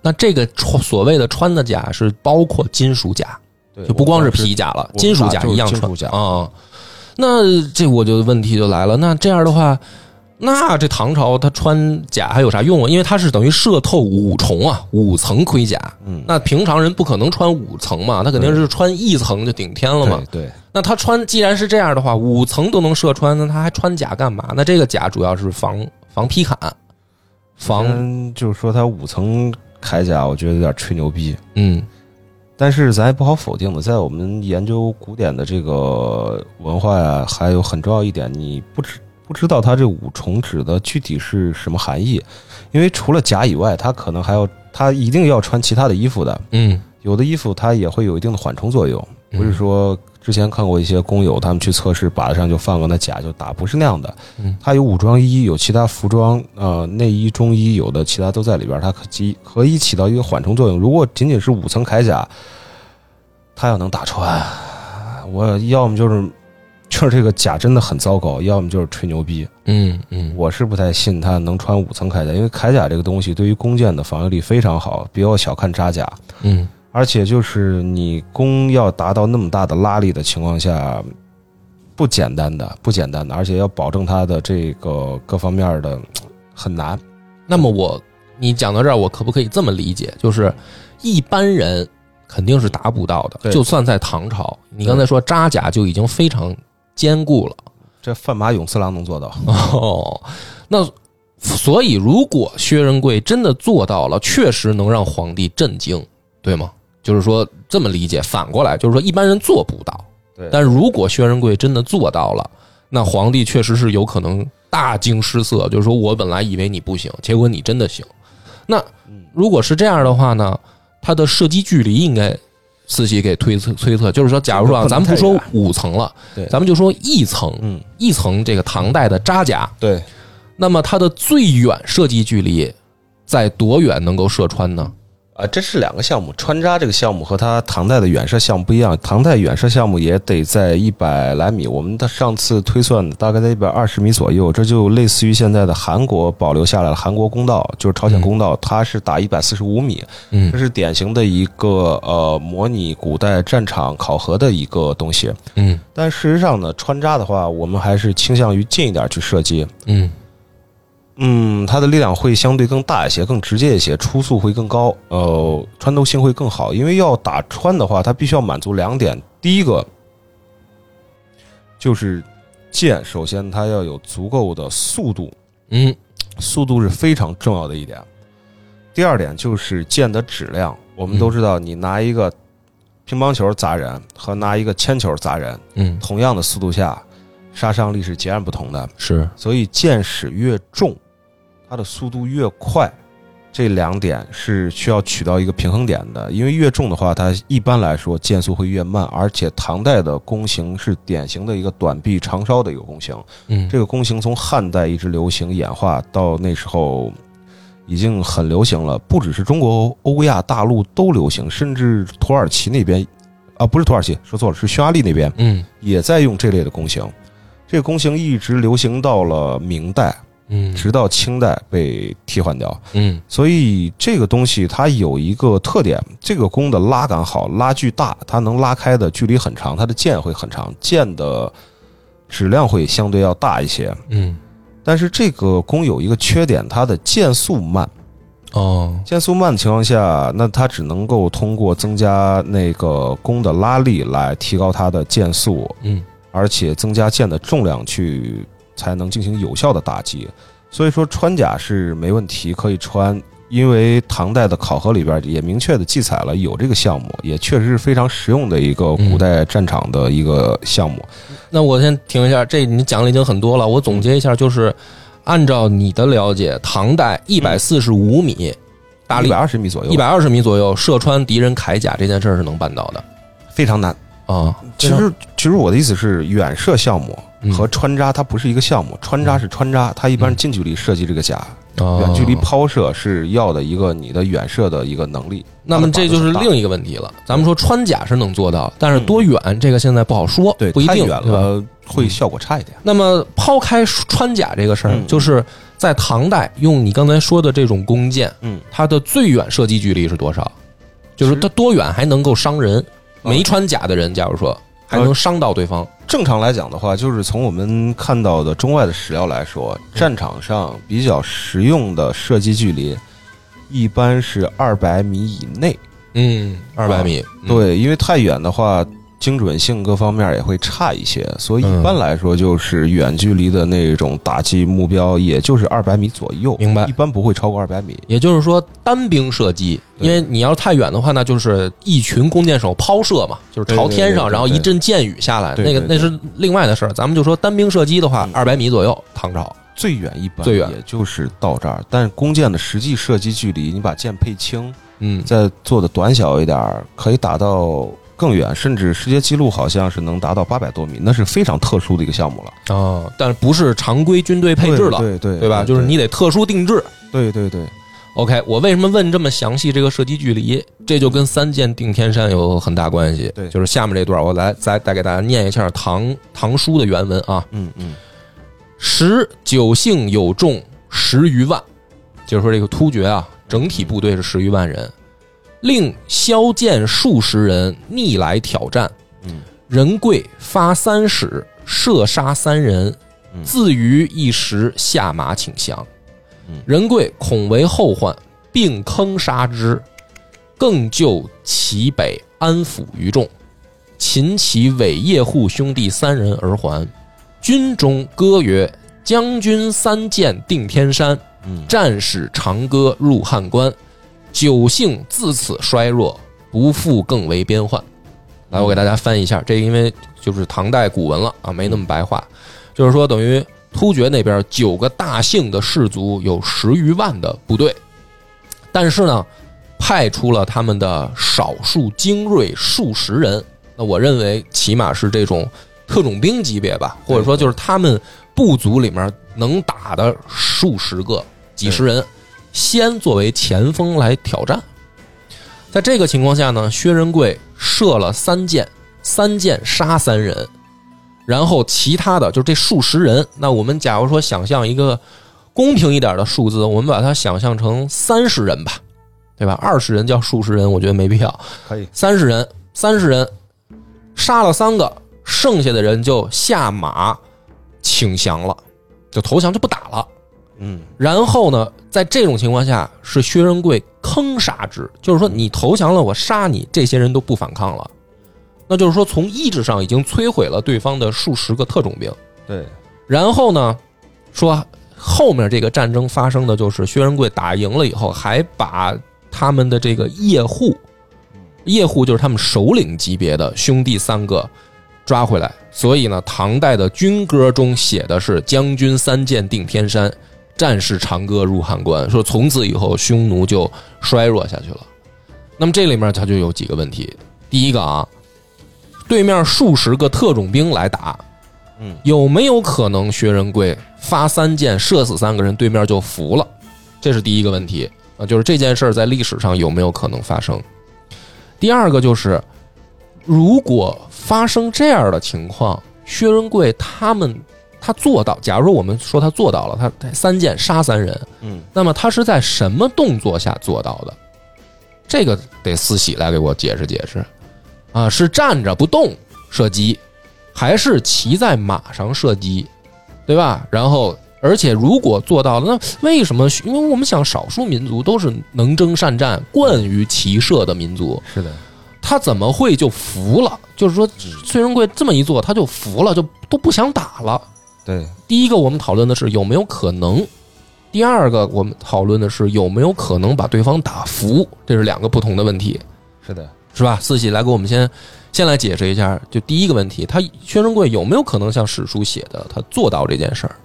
那这个穿所谓的穿的甲是包括金属甲，就不光是皮甲了，金属甲一样穿啊。那这我就问题就来了，那这样的话，那这唐朝他穿甲还有啥用啊？因为他是等于射透五重啊，五层盔甲。嗯，那平常人不可能穿五层嘛，他肯定是穿一层就顶天了嘛。对对，那他穿既然是这样的话，五层都能射穿，那他还穿甲干嘛？那这个甲主要是防防劈砍，防嗯，就是说他五层铠甲，我觉得有点吹牛逼。嗯但是咱也不好否定的，在我们研究古典的这个文化呀，还有很重要一点，你不知不知道它这五重指的具体是什么含义，因为除了甲以外，它可能还要它一定要穿其他的衣服的，嗯。有的衣服它也会有一定的缓冲作用，嗯。不是说之前看过一些工友他们去测试靶子上就放个那甲就打，不是那样的。嗯，它有武装衣，有其他服装，呃，内衣、中衣，有的其他都在里边，它可及可以起到一个缓冲作用。如果仅仅是五层铠甲，它要能打穿，我要么就是就是这个甲真的很糟糕，要么就是吹牛逼。嗯嗯，我是不太信他能穿五层铠甲，因为铠甲这个东西对于弓箭的防御力非常好，不要小看扎甲。嗯而且就是你弓要达到那么大的拉力的情况下，不简单的，不简单的，而且要保证它的这个各方面的很难。那么我你讲到这儿，我可不可以这么理解？就是一般人肯定是达不到的，就算在唐朝，你刚才说扎甲就已经非常坚固了。这范马勇次郎能做到，哦，那所以如果薛仁贵真的做到了，确实能让皇帝震惊，对吗？就是说这么理解，反过来就是说一般人做不到，对但是如果薛仁贵真的做到了，那皇帝确实是有可能大惊失色，就是说我本来以为你不行，结果你真的行。那如果是这样的话呢，他的射击距离应该四喜给推测推测，就是说，假如说啊，咱们不说五层了，对咱们就说一层，嗯，一层这个唐代的扎甲，对，那么它的最远射击距离在多远能够射穿呢？啊，这是两个项目。穿扎这个项目和它唐代的远射项目不一样，唐代远射项目也得在一百来米，我们的上次推算的大概在一百二十米左右，这就类似于现在的韩国保留下来的韩国公道，就是朝鲜公道，它是打一百四十五米，嗯这是典型的一个呃模拟古代战场考核的一个东西。嗯但事实上呢，穿扎的话，我们还是倾向于近一点去射击。嗯嗯，它的力量会相对更大一些，更直接一些，初速会更高，呃，穿透性会更好。因为要打穿的话，它必须要满足两点：第一个就是剑，首先它要有足够的速度，嗯速度是非常重要的一点。第二点就是剑的质量，我们都知道，你拿一个乒乓球砸人和拿一个铅球砸人，嗯，同样的速度下，杀伤力是截然不同的。是所以剑矢越重，它的速度越快，这两点是需要取到一个平衡点的。因为越重的话，它一般来说箭速会越慢，而且唐代的弓形是典型的一个短臂长梢的一个弓形。嗯这个弓形从汉代一直流行演化到那时候。已经很流行了，不只是中国、欧亚大陆都流行，甚至土耳其那边，啊，不是土耳其，说错了，是匈牙利那边嗯也在用这类的弓形。这个弓形一直流行到了明代，嗯直到清代被替换掉。嗯所以这个东西它有一个特点，这个弓的拉杆好，拉距大，它能拉开的距离很长，它的箭会很长，箭的质量会相对要大一些。嗯但是这个弓有一个缺点，它的箭速慢。哦箭速慢的情况下，那它只能够通过增加那个弓的拉力来提高它的箭速，嗯而且增加箭的重量去才能进行有效的打击。所以说穿甲是没问题，可以穿，因为唐代的考核里边也明确的记载了有这个项目，也确实是非常实用的一个古代战场的一个项目。那我先停一下，这你讲的已经很多了，我总结一下，就是按照你的了解，唐代一百四十五米，大力一百二十米左右，一百二十米左右射穿敌人铠甲这件事儿是能办到的非常难。啊。其实，其实我的意思是，远射项目嗯和穿扎它不是一个项目，穿扎是穿扎，它一般是近距离射击这个甲，哦远距离抛射是要的一个你的远射的一个能力。那么这就是另一个问题了。咱们说穿甲是能做到，但是多远这个现在不好说，对不一定，太远对吧？了。会效果差一点。那么抛开穿甲这个事儿，嗯就是在唐代用你刚才说的这种弓箭，嗯，它的最远射击距离是多少？就是它多远还能够伤人？没穿甲的人，假如说还能伤到对方，正常来讲的话，就是从我们看到的中外的史料来说，战场上比较实用的射击距离，一般是二百米以内。嗯，二百米，嗯，对，因为太远的话，精准性各方面也会差一些，所以嗯。一般来说，就是远距离的那种打击目标，也就是二百米左右，明白。一般不会超过二百米。也就是说单兵射击，因为你要太远的话，那就是一群弓箭手抛射嘛，就是朝天上，然后一阵箭雨下来，那个那是另外的事儿。咱们就说单兵射击的话嗯，二百米左右，唐朝。最远一般最远。也就是到这儿，但是弓箭的实际射击距离，你把箭配轻，嗯，再做的短小一点儿，可以打到更远，甚至世界纪录好像是能达到八百多米，那是非常特殊的一个项目了。啊，但是不是常规军队配置了，对对对吧？就是你得特殊定制。对对对，OK，我为什么问这么详细这个射击距离？这就跟三箭定天山有很大关系。对就是下面这段，我来再再给大家念一下唐唐书的原文啊。嗯嗯十九姓有众十余万，就是说这个突厥啊，整体部队是十余万人，令骁剑数十人逆来挑战，嗯，仁贵发三矢，射杀三人，嗯自于一时下马请降嗯。仁贵恐为后患，并坑杀之，更救其北安抚于众，秦其尾叶护兄弟三人而还。军中歌曰：“将军三箭定天山，嗯战使长歌入汉关。九姓自此衰弱，不复更为边患。”来，我给大家翻译一下，这因为就是唐代古文了啊，没那么白话，就是说等于突厥那边九个大姓的氏族有十余万的部队，但是呢，派出了他们的少数精锐数十人。那我认为起码是这种特种兵级别吧，或者说就是他们部族里面能打的数十个、几十人，先作为前锋来挑战。在这个情况下呢，薛仁贵射了三箭，三箭杀三人，然后其他的就这数十人，那我们假如说想象一个公平一点的数字，我们把它想象成三十人吧，对吧？二十人叫数十人，我觉得没必要。可以，三十人，三十人杀了三个，剩下的人就下马请降了，就投降就不打了。嗯然后呢，在这种情况下，是薛仁贵坑杀之，就是说你投降了，我杀你，这些人都不反抗了。那就是说，从意志上已经摧毁了对方的数十个特种兵。对，然后呢，说后面这个战争发生的就是薛仁贵打赢了以后，还把他们的这个叶护，叶护就是他们首领级别的兄弟三个抓回来。所以呢，唐代的军歌中写的是“将军三箭定天山，战士长歌入汉关”，说从此以后匈奴就衰弱下去了。那么这里面它就有几个问题。第一个啊，对面数十个特种兵来打，嗯，有没有可能薛仁贵发三箭射死三个人，对面就服了？这是第一个问题啊，就是这件事儿在历史上有没有可能发生？第二个就是，如果发生这样的情况，薛仁贵他们他做到，假如说我们说他做到了，他他三箭杀三人，嗯那么他是在什么动作下做到的？这个得四喜来给我解释解释啊，是站着不动射击，还是骑在马上射击，对吧？然后，而且如果做到了，那为什么？因为我们想，少数民族都是能征善战、惯于骑射的民族，是的，他怎么会就服了？就是说，崔仁贵这么一做，他就服了，就都不想打了。对，第一个，我们讨论的是有没有可能；第二个，我们讨论的是有没有可能把对方打服，这是两个不同的问题，是的，是吧？四喜来给我们先先来解释一下，就第一个问题，他薛仁贵有没有可能像史书写的，他做到这件事儿？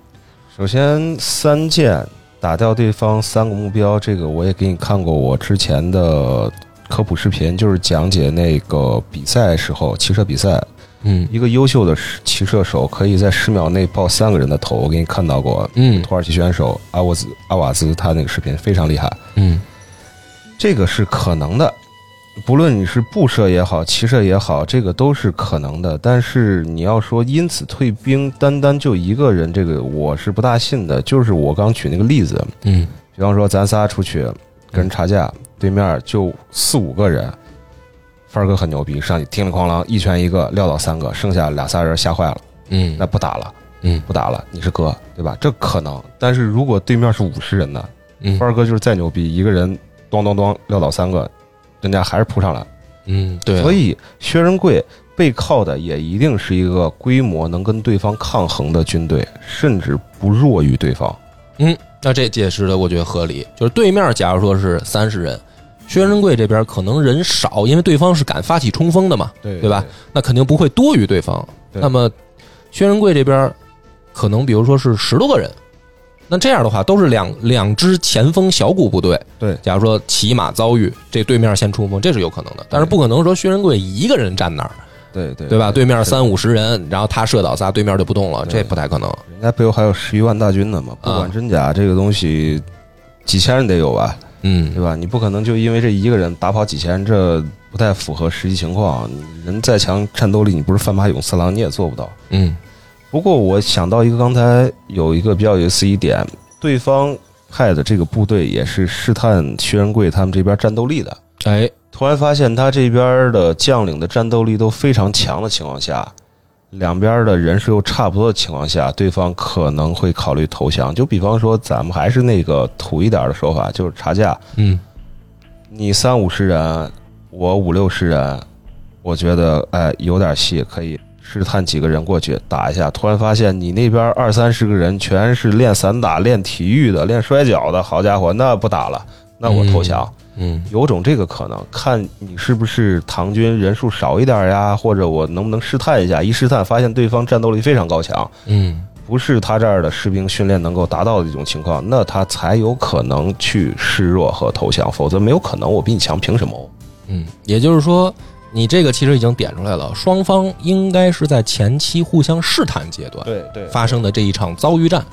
首先三箭打掉对方三个目标，这个我也给你看过我之前的科普视频，就是讲解那个比赛时候骑射比赛，嗯一个优秀的骑射手可以在十秒内爆三个人的头，我给你看到过。嗯土耳其选手阿沃兹阿瓦兹他那个视频非常厉害，嗯这个是可能的。不论你是步射也好，骑射也好，这个都是可能的。但是你要说因此退兵，单单就一个人，这个我是不大信的。就是我刚举那个例子，嗯比方说咱仨出去跟人查架，对面就四五个人，范儿哥很牛逼，上去叮铃哐啷一拳一个撂倒三个，剩下俩仨人吓坏了，嗯那不打了，嗯不打了，你是哥，对吧？这可能。但是如果对面是五十人呢，嗯范儿哥就是再牛逼，一个人咚咚咚撂倒三个，人家还是扑上来。嗯，对啊，所以薛仁贵背靠的也一定是一个规模能跟对方抗衡的军队，甚至不弱于对方。嗯那这解释的我觉得合理，就是对面假如说是三十人，薛仁贵这边可能人少，因为对方是敢发起冲锋的嘛，对对吧？那肯定不会多于对方。那么薛仁贵这边可能比如说是十多个人，那这样的话都是两两支前锋小股部队。对假如说骑马遭遇，这对面先冲锋，这是有可能的，但是不可能说薛仁贵一个人站那儿，对对对吧？对面三五十人，然后他射倒仨，对面就不动了，这不太可能。人家背后还有十余万大军呢嘛，不啊管真假，这个东西几千人得有吧，嗯对吧？你不可能就因为这一个人打跑几千人，这不太符合实际情况。人再强，战斗力你不是范马勇次郎，你也做不到。嗯不过我想到一个，刚才有一个比较有意思一点，对方派的这个部队也是试探薛仁贵他们这边战斗力的。哎，突然发现他这边的将领的战斗力都非常强的情况下，两边的人数又差不多的情况下，对方可能会考虑投降。就比方说，咱们还是那个土一点的说法，就是查价，嗯你三五十人，我五六十人，我觉得哎有点戏，可以试探几个人过去打一下。突然发现你那边二三十个人全是练散打、练体育的、练摔跤的，好家伙，那不打了，那我投降。嗯有种这个可能，看你是不是唐军人数少一点呀，或者我能不能试探一下？一试探发现对方战斗力非常高强，嗯不是他这儿的士兵训练能够达到的一种情况，那他才有可能去示弱和投降，否则没有可能我比你强，凭什么？嗯，也就是说，你这个其实已经点出来了，双方应该是在前期互相试探阶段对对发生的这一场遭遇战。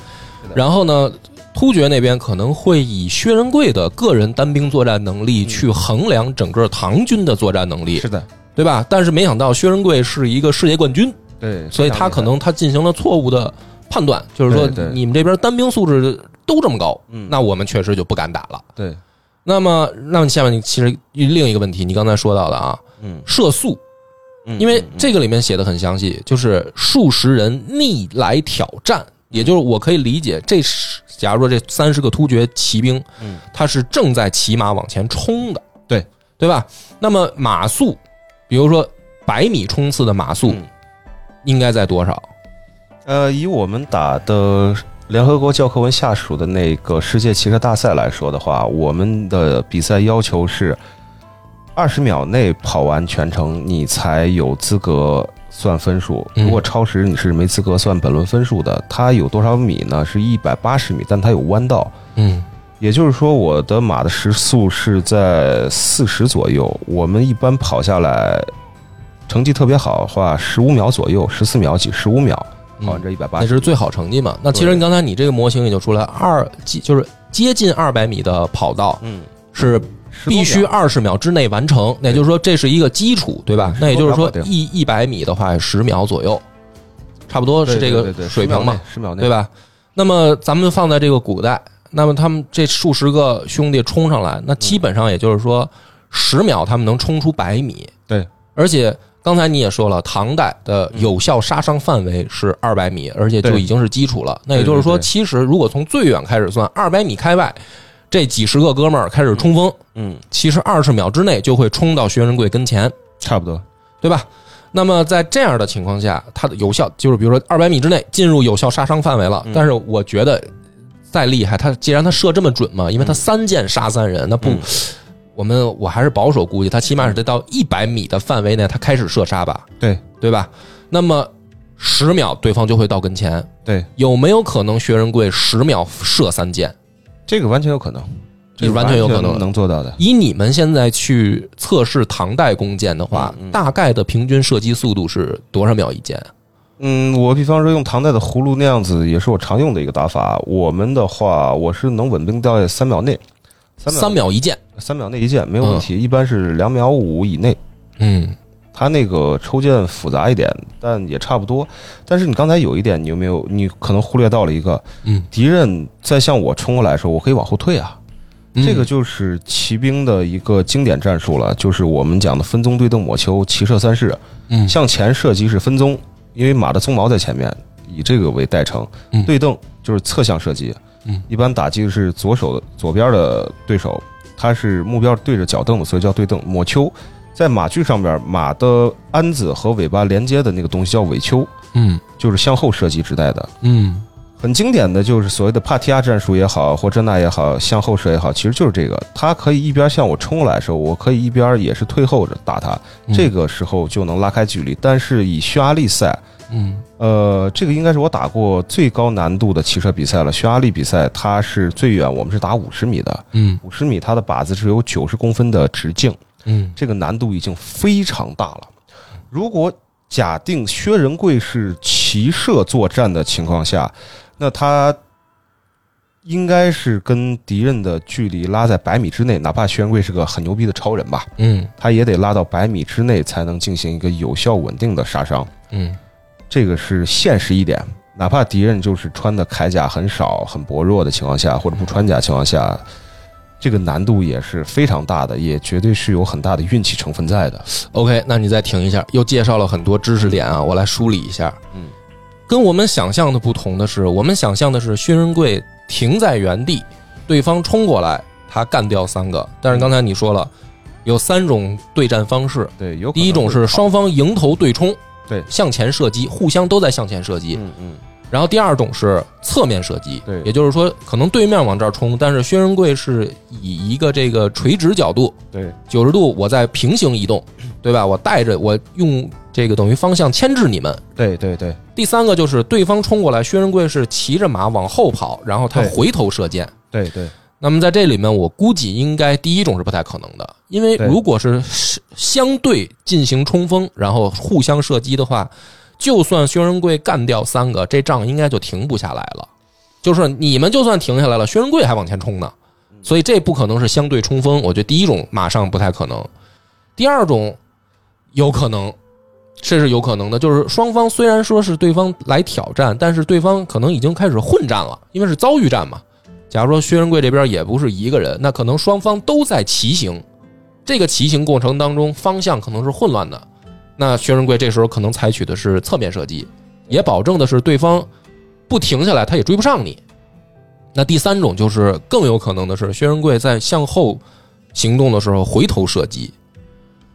然后呢，突厥那边可能会以薛仁贵的个人单兵作战能力去衡量整个唐军的作战能力，是的，对吧？但是没想到薛仁贵是一个世界冠军，对，所以他可能他进行了错误的判断，就是说你们这边单兵素质都这么高，嗯。那我们确实就不敢打了。对，那么，那么下面你其实另一个问题，你刚才说到的啊，嗯，射速，嗯因为嗯这个里面写的很详细，就是数十人逆来挑战，也就是我可以理解，这是假如说这三十个突厥骑兵，嗯，他是正在骑马往前冲的，对对吧？那么马速，比如说百米冲刺的马速嗯应该在多少？呃，以我们打的联合国教科文下属的那个世界骑车大赛来说的话，我们的比赛要求是二十秒内跑完全程，你才有资格算分数。嗯如果超时，你是没资格算本轮分数的。它有多少米呢？是一百八十米，但它有弯道。嗯也就是说，我的马的时速是在四十左右。我们一般跑下来，成绩特别好的话，十五秒左右，十四秒几，十五秒跑完这一百八十。那是最好成绩嘛？那其实你刚才你这个模型也就出来，二就是接近二百米的跑道嗯，是必须秒二十秒之内完成，那也就是说这是一个基础，对吧？那也就是说10秒一一百米的话，十秒左右，差不多是这个水平嘛，，十秒内，对？吧？那么咱们放在这个古代，那么他们这数十个兄弟冲上来，那基本上也就是说十秒他们能冲出百米，对，而且。刚才你也说了，唐代的有效杀伤范围是二百米，而且就已经是基础了。那也就是说，其实如果从最远开始算，二百米开外，这几十个哥们儿开始冲锋，嗯，其实二十秒之内就会冲到薛仁贵跟前，差不多。对吧？那么在这样的情况下，它的有效就是比如说二百米之内进入有效杀伤范围了。嗯但是我觉得再厉害，他既然他射这么准嘛，因为他三箭杀三人，那不，嗯我们我还是保守估计，他起码是得到一百米的范围内，他开始射杀吧，对对吧？那么十秒对方就会到跟前，对，有没有可能薛仁贵十秒射三箭？这个完全有可能，这是完全有可能能做到的。以你们现在去测试唐代弓箭的话，嗯嗯大概的平均射击速度是多少秒一箭？嗯，我比方说用唐代的葫芦那样子，也是我常用的一个打法。我们的话，我是能稳定在三秒内，三三秒一箭。三秒内一箭没有问题，一般是两秒五以内。嗯它那个抽剑复杂一点，但也差不多。但是你刚才有一点，你有没有？你可能忽略到了一个，嗯，敌人在向我冲过来的时候，我可以往后退啊。嗯这个就是骑兵的一个经典战术了，就是我们讲的分宗对邓抹丘，骑射三式。嗯向前射击是分宗，因为马的鬃毛在前面，以这个为代称嗯。对邓就是侧向射击，嗯一般打击的是左手的左边的对手，他是目标对着脚蹬的，所以叫对蹬。抹丘在马具上边，马的鞍子和尾巴连接的那个东西叫尾丘，嗯就是向后射击之带的。嗯很经典的就是所谓的帕提亚战术也好，或真纳也好，向后射也好，其实就是这个。它可以一边向我冲过来的时候，我可以一边也是退后着打他，嗯这个时候就能拉开距离。但是以匈牙利赛，嗯呃，这个应该是我打过最高难度的骑射比赛了。匈牙利比赛它是最远，我们是打五十米的，嗯五十米它的靶子是有九十公分的直径，嗯这个难度已经非常大了。如果假定薛仁贵是骑射作战的情况下，那他应该是跟敌人的距离拉在百米之内，哪怕薛仁贵是个很牛逼的超人吧，嗯他也得拉到百米之内才能进行一个有效稳定的杀伤。嗯这个是现实一点，哪怕敌人就是穿的铠甲很少、很薄弱的情况下，或者不穿甲情况下，这个难度也是非常大的，也绝对是有很大的运气成分在的。，OK，那你再停一下，又介绍了很多知识点啊，我来梳理一下。嗯，跟我们想象的不同的是，我们想象的是薛仁贵停在原地，对方冲过来，他干掉三个。但是刚才你说了，有三种对战方式，对，有第一种是双方迎头对冲，对向前射击，互相都在向前射击。嗯嗯，然后第二种是侧面射击，对。也就是说可能对面往这儿冲，但是薛仁贵是以一个这个垂直角度，对。九十度，我在平行移动，对吧？我带着我用这个等于方向牵制你们。对对对。第三个就是对方冲过来，薛仁贵是骑着马往后跑，然后他对。回头射箭。对对。那么在这里面，我估计应该第一种是不太可能的，因为对。如果是是相对进行冲锋，然后互相射击的话，就算薛仁贵干掉三个，这仗应该就停不下来了。就是你们就算停下来了，薛仁贵还往前冲呢，所以这不可能是相对冲锋。我觉得第一种马上不太可能，第二种有可能，这是有可能的，就是双方虽然说是对方来挑战，但是对方可能已经开始混战了，因为是遭遇战嘛。假如说薛仁贵这边也不是一个人，那可能双方都在骑行，这个骑行过程当中方向可能是混乱的，那薛仁贵这时候可能采取的是侧面射击，也保证的是对方不停下来，他也追不上你。那第三种就是更有可能的是，薛仁贵在向后行动的时候回头射击。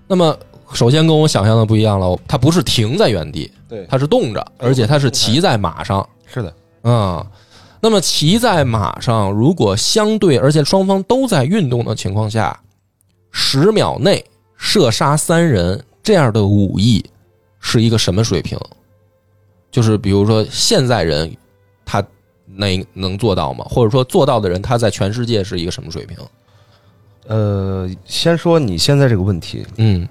那么首先跟我想象的不一样了，他不是停在原地，对，他是动着，而且他是骑在马上。是的，啊、那么骑在马上，如果相对而且双方都在运动的情况下，十秒内射杀三人这样的武艺是一个什么水平？就是比如说现在人他能能做到吗？或者说做到的人他在全世界是一个什么水平？呃，先说你现在这个问题，嗯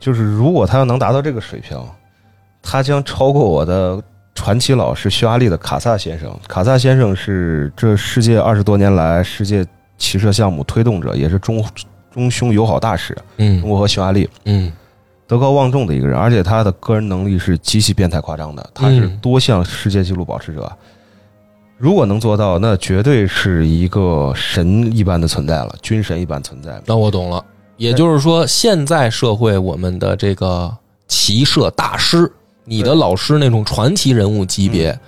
就是如果他要能达到这个水平，他将超过我的传奇老师匈牙利的卡萨先生。卡萨先生是这世界二十多年来世界骑射项目推动者，也是中中匈友好大使，中嗯国和匈牙利嗯德高望重的一个人，而且他的个人能力是极其变态夸张的，他是嗯多项世界纪录保持者。如果能做到，那绝对是一个神一般的存在了，军神一般存在。那我懂了。也就是说，现在社会我们的这个骑射大师，你的老师那种传奇人物级别，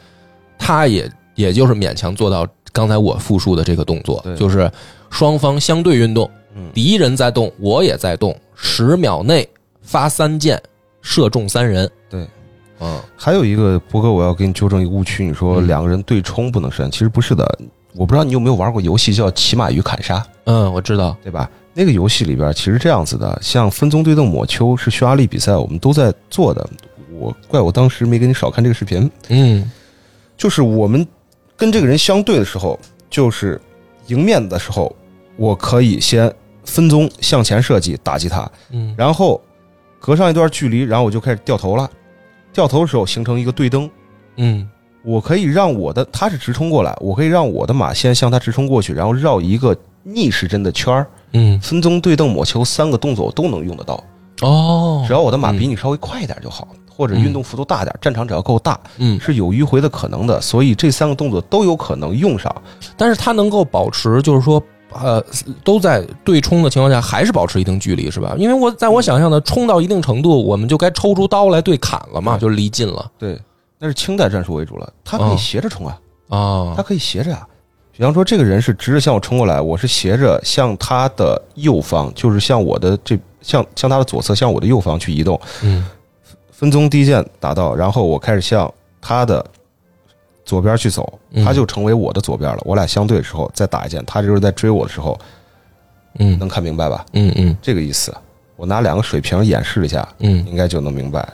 他也也就是勉强做到刚才我复述的这个动作，就是双方相对运动，嗯，敌人在动，我也在动，十秒内发三箭，射中三人。对，嗯还有一个波哥，我要给你纠正一个误区，你说嗯两个人对冲不能删，其实不是的。我不知道你有没有玩过游戏叫《骑马与砍杀》，嗯，我知道。对吧？那个游戏里边其实这样子的，像分宗对邓抹丘是匈牙利比赛，我们都在做的。我怪我当时没给你少看这个视频，嗯就是我们跟这个人相对的时候，就是迎面的时候，我可以先分宗向前射击打击他，嗯然后隔上一段距离，然后我就开始掉头了。掉头的时候形成一个对灯，嗯我可以让我的他是直冲过来，我可以让我的马先向他直冲过去，然后绕一个逆时针的圈儿、嗯，分宗、对蹬、抹球三个动作我都能用得到，哦，只要我的马比你稍微快一点就好，或者运动幅度大点，战场只要够大，嗯，是有迂回的可能的。所以这三个动作都有可能用上。但是它能够保持，就是说，呃，都在对冲的情况下，还是保持一定距离，是吧？因为我在我想象的，冲到一定程度，我们就该抽出刀来对砍了嘛，就离近了对，那是清代战术为主了，他可以哦斜着冲啊，啊他可以斜着啊。比方说，这个人是直着向我冲过来，我是斜着向他的右方，就是向我的这向向他的左侧，向我的右方去移动。嗯分宗第一剑打到，然后我开始向他的左边去走，嗯他就成为我的左边了。我俩相对的时候再打一剑，他就是在追我的时候，嗯能看明白吧？嗯嗯这个意思。我拿两个水瓶演示一下，嗯，应该就能明白。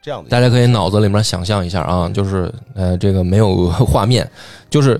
这样的大家可以脑子里面想象一下啊，就是呃，这个没有画面，就是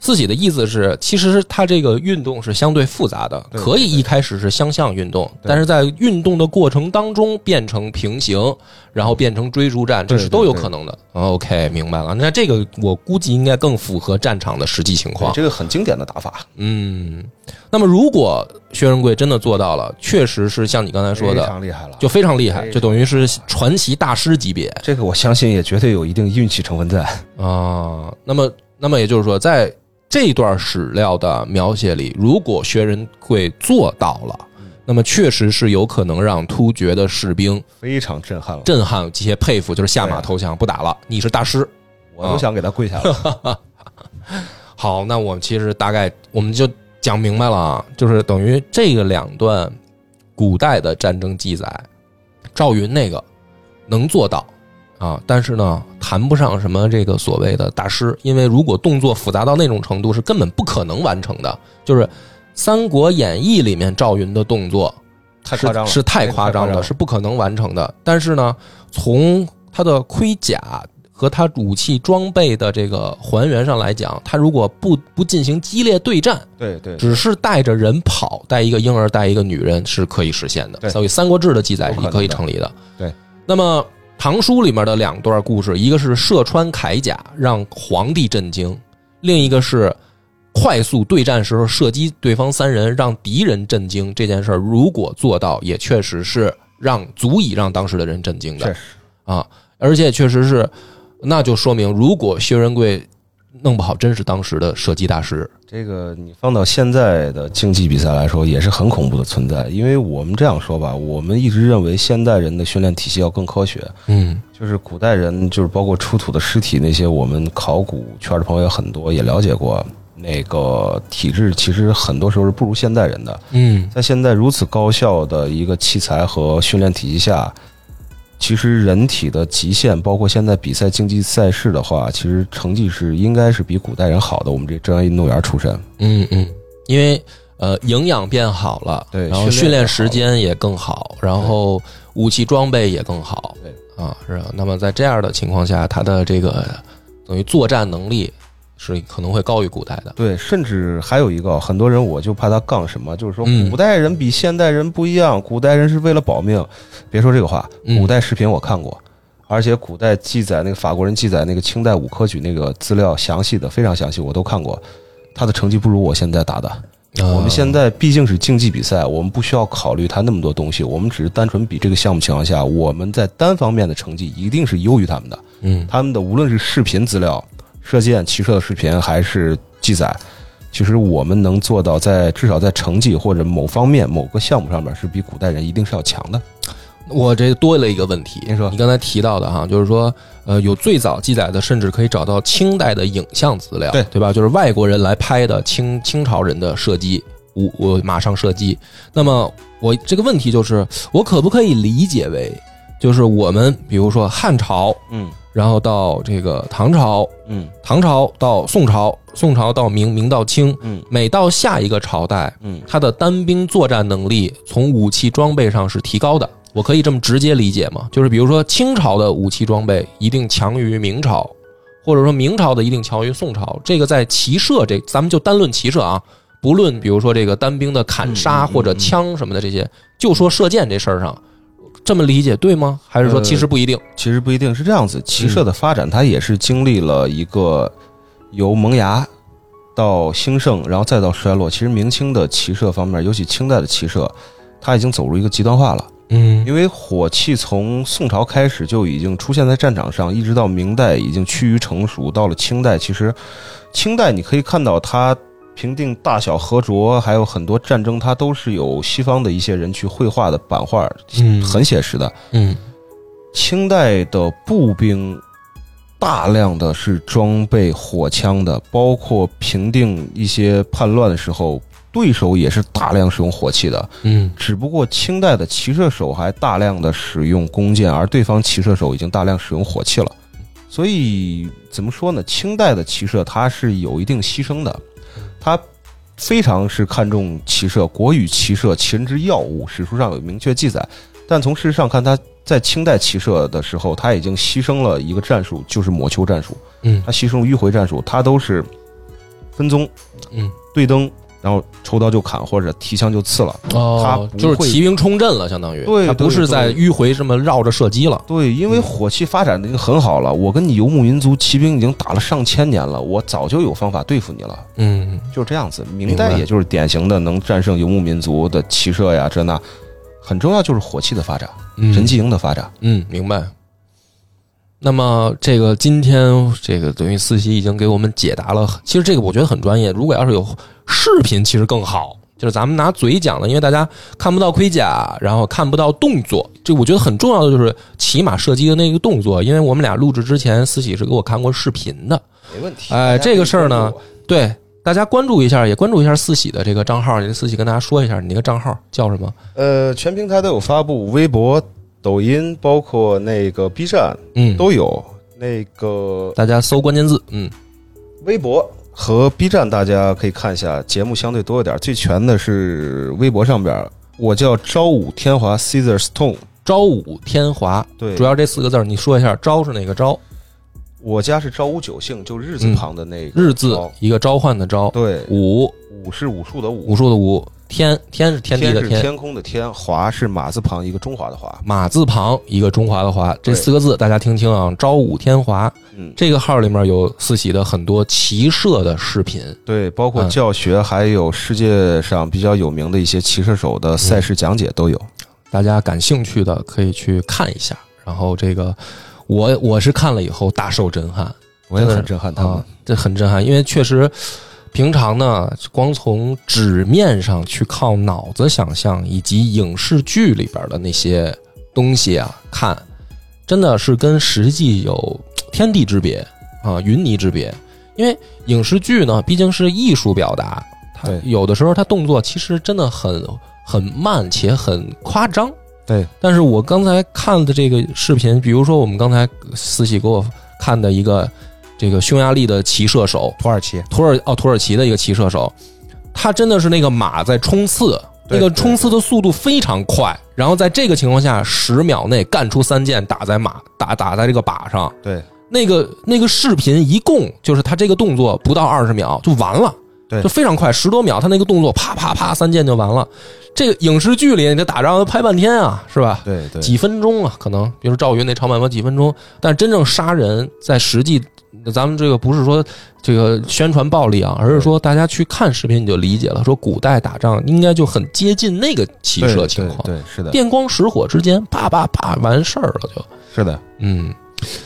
四喜的意思是，其实它这个运动是相对复杂的，可以一开始是相向运动，但是在运动的过程当中变成平行，然后变成追逐战，这是都有可能的。OK，明白了。那这个我估计应该更符合战场的实际情况。这个很经典的打法，嗯，那么如果薛仁贵真的做到了，确实是像你刚才说的非的，常厉害了。就非常厉害，就等于是传奇大师级别。这个，我相信也绝对有一定运气成分在。啊，那么，那么也就是说，在这段史料的描写里，如果薛仁贵做到了，那么确实是有可能让突厥的士兵非常震撼了，震撼这些佩服，就是下马投降，不打了，你是大师。我都想给他跪下了。好，那我们其实大概我们就讲明白了啊，就是等于这个两段古代的战争记载，赵云那个能做到啊，但是呢，谈不上什么这个所谓的大师，因为如果动作复杂到那种程度，是根本不可能完成的。就是《三国演义》里面赵云的动作太夸张了，是是太夸张了，是不可能完成的。但是呢，从他的盔甲和他武器装备的这个还原上来讲，他如果不不进行激烈对战，对对，只是带着人跑，带一个婴儿，带一个女人是可以实现的。所以《三国志》的记载是可以成立的。对，那么《唐书》里面的两段故事，一个是射穿铠甲让皇帝震惊，另一个是快速对战时候射击对方三人让敌人震惊。这件事儿如果做到，也确实是让足以让当时的人震惊的啊，而且确实是，那就说明如果薛仁贵弄不好，真是当时的射击大师。这个你放到现在的竞技比赛来说，也是很恐怖的存在。因为我们这样说吧，我们一直认为现代人的训练体系要更科学，嗯就是古代人，就是包括出土的尸体那些，我们考古圈的朋友也很多，也了解过。那个体质其实很多时候是不如现代人的，嗯在现在如此高效的一个器材和训练体系下，其实人体的极限，包括现在比赛竞技赛事的话，其实成绩是应该是比古代人好的。我们这专业运动员出身，嗯嗯，因为呃营养变好了，对然后训练时间也更好，然后武器装备也更好，对啊，是吧？那么在这样的情况下，他的这个等于作战能力是可能会高于古代的。对，甚至还有一个，很多人我就怕他杠什么，就是说嗯古代人比现代人不一样，古代人是为了保命。别说这个话，嗯古代视频我看过，而且古代记载那个法国人记载那个清代武科举那个资料详细的非常详细，我都看过。他的成绩不如我现在打的。我们现在毕竟是竞技比赛，我们不需要考虑他那么多东西，我们只是单纯比这个项目情况下，我们在单方面的成绩一定是优于他们的。嗯他们的无论是视频资料、射箭、骑射的视频，还是记载，其实我们能做到在至少在成绩或者某方面、某个项目上面是比古代人一定是要强的。我这多了一个问题，您说你刚才提到的哈，就是说，呃，有最早记载的，甚至可以找到清代的影像资料，对对吧？就是外国人来拍的清清朝人的射击，我我马上射击。那么我这个问题就是，我可不可以理解为，就是我们比如说汉朝，嗯然后到这个唐朝，嗯唐朝到宋朝，宋朝到明，明到清，嗯每到下一个朝代，嗯，他的单兵作战能力从武器装备上是提高的。我可以这么直接理解吗？就是比如说清朝的武器装备一定强于明朝，或者说明朝的一定强于宋朝。这个在骑射这，咱们就单论骑射啊，不论比如说这个单兵的砍杀或者枪什么的这些，就说射箭这事儿上，这么理解对吗？还是说呃其实不一定？其实不一定是这样子。骑射的发展，它也是经历了一个由萌芽到兴盛，然后再到衰落，其实明清的骑射方面，尤其清代的骑射，它已经走入一个极端化了。嗯因为火器从宋朝开始就已经出现在战场上，一直到明代已经趋于成熟，到了清代，其实清代你可以看到它平定大小和卓，还有很多战争，它都是有西方的一些人去绘画的版画，嗯很写实的。嗯清代的步兵大量的是装备火枪的，包括平定一些叛乱的时候，对手也是大量使用火器的。嗯只不过清代的骑射手还大量的使用弓箭，而对方骑射手已经大量使用火器了。所以怎么说呢？清代的骑射它是有一定牺牲的，它非常是看重骑射，国语骑射，秦之要务，史书上有明确记载。但从事实上看，他在清代骑射的时候，他已经牺牲了一个战术，就是抹球战术。嗯他牺牲迂回战术，他都是分宗嗯对灯，然后抽刀就砍或者提枪就刺了。他哦，他就是骑兵冲阵了，相当于对他不是在迂回这么绕着射击了。对，因为火器发展的已经很好了，我跟你游牧民族骑兵已经打了上千年了，我早就有方法对付你了，嗯就是这样子。明代也就是典型的能战胜游牧民族的骑射呀，这那，很重要就是火器的发展，嗯人骑营的发展。嗯，明白。那么这个今天这个等于四喜已经给我们解答了，其实这个我觉得很专业。如果要是有视频，其实更好。就是咱们拿嘴讲的，因为大家看不到盔甲，然后看不到动作，这我觉得很重要的就是骑马射击的那个动作。因为我们俩录制之前，四喜是给我看过视频的。没问题哎这个事儿呢，对，大家关注一下，也关注一下四喜的这个账号。四喜跟大家说一下，你那个账号叫什么？呃，全平台都有发布，微博、抖音，包括那个 B 站嗯，都有。那个大家搜关键字，嗯微博和 B 站，大家可以看一下，节目相对多一点。最全的是微博上边，我叫朝武天华 Caesar Stone，朝武天华，对，主要这四个字儿，你说一下。朝是哪个朝？我家是朝五九姓，就日字旁的那个、日字，一个召唤的召。对，武武是武术的武，武术的武。天天是天地的天。是天空的天，华是马字旁一个中华的华。马字旁一个中华的华，这四个字大家听听啊！朝武天华嗯，这个号里面有四喜的很多骑射的视频，对，包括嗯教学，还有世界上比较有名的一些骑射手的赛事讲解都有。大家感兴趣的可以去看一下。然后这个我我是看了以后大受震撼，我也很震撼他们啊。，这很震撼，因为确实平常呢，光从纸面上去靠脑子想象，以及影视剧里边的那些东西啊，看真的是跟实际有天地之别啊，云泥之别。因为影视剧呢，毕竟是艺术表达，它有的时候它动作其实真的很很慢且很夸张。对，但是我刚才看的这个视频，比如说我们刚才四喜给我看的一个这个匈牙利的骑射手，土耳其，土耳哦土耳其的一个骑射手，他真的是那个马在冲刺，那个冲刺的速度非常快，然后在这个情况下，十秒内干出三箭，打在马打打在这个靶上。对那个那个视频一共就是他这个动作不到二十秒就完了，对就非常快，十多秒，他那个动作啪啪啪三箭就完了。这个影视剧里你这打仗要拍半天啊，是吧？对对，几分钟啊，可能比如赵云那长坂坡几分钟，但真正杀人在实际，咱们这个不是说这个宣传暴力啊，而是说大家去看视频你就理解了，说古代打仗应该就很接近那个骑射情况，对，是的，电光石火之间，啪啪啪完事儿了就。是的，嗯，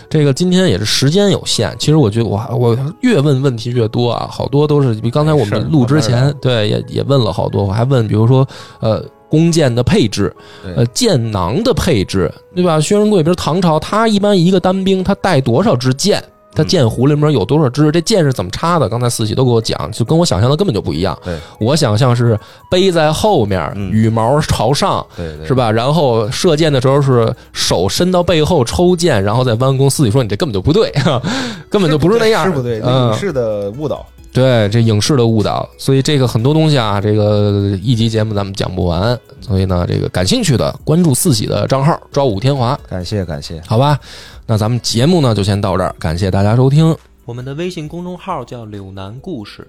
这个今天也是时间有限，其实我觉得我我越问问题越多啊，好多都是比刚才我们录之前对也也问了好多，我还问比如说呃弓箭的配置，呃箭囊的配置，对吧？薛仁贵比如唐朝，他一般一个单兵他带多少支箭？他嗯箭壶里面有多少支？这箭是怎么插的？刚才四喜都给我讲，就跟我想象的根本就不一样。对我想象是背在后面，嗯羽毛朝上，对对，是？吧？然后射箭的时候是手伸到背后抽箭，然后再弯弓。四喜说你这根本就不对，根本就不是那样，是不对，那嗯影，视的误导。对，这影视的误导，所以这个很多东西啊，这个一集节目咱们讲不完，所以呢，这个感兴趣的关注四喜的账号“朝武天华感谢感谢”，，好吧？那咱们节目呢就先到这儿，感谢大家收听。我们的微信公众号叫“柳南故事”，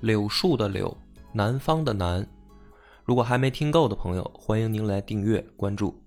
柳树的柳，南方的南。如果还没听够的朋友，欢迎您来订阅关注。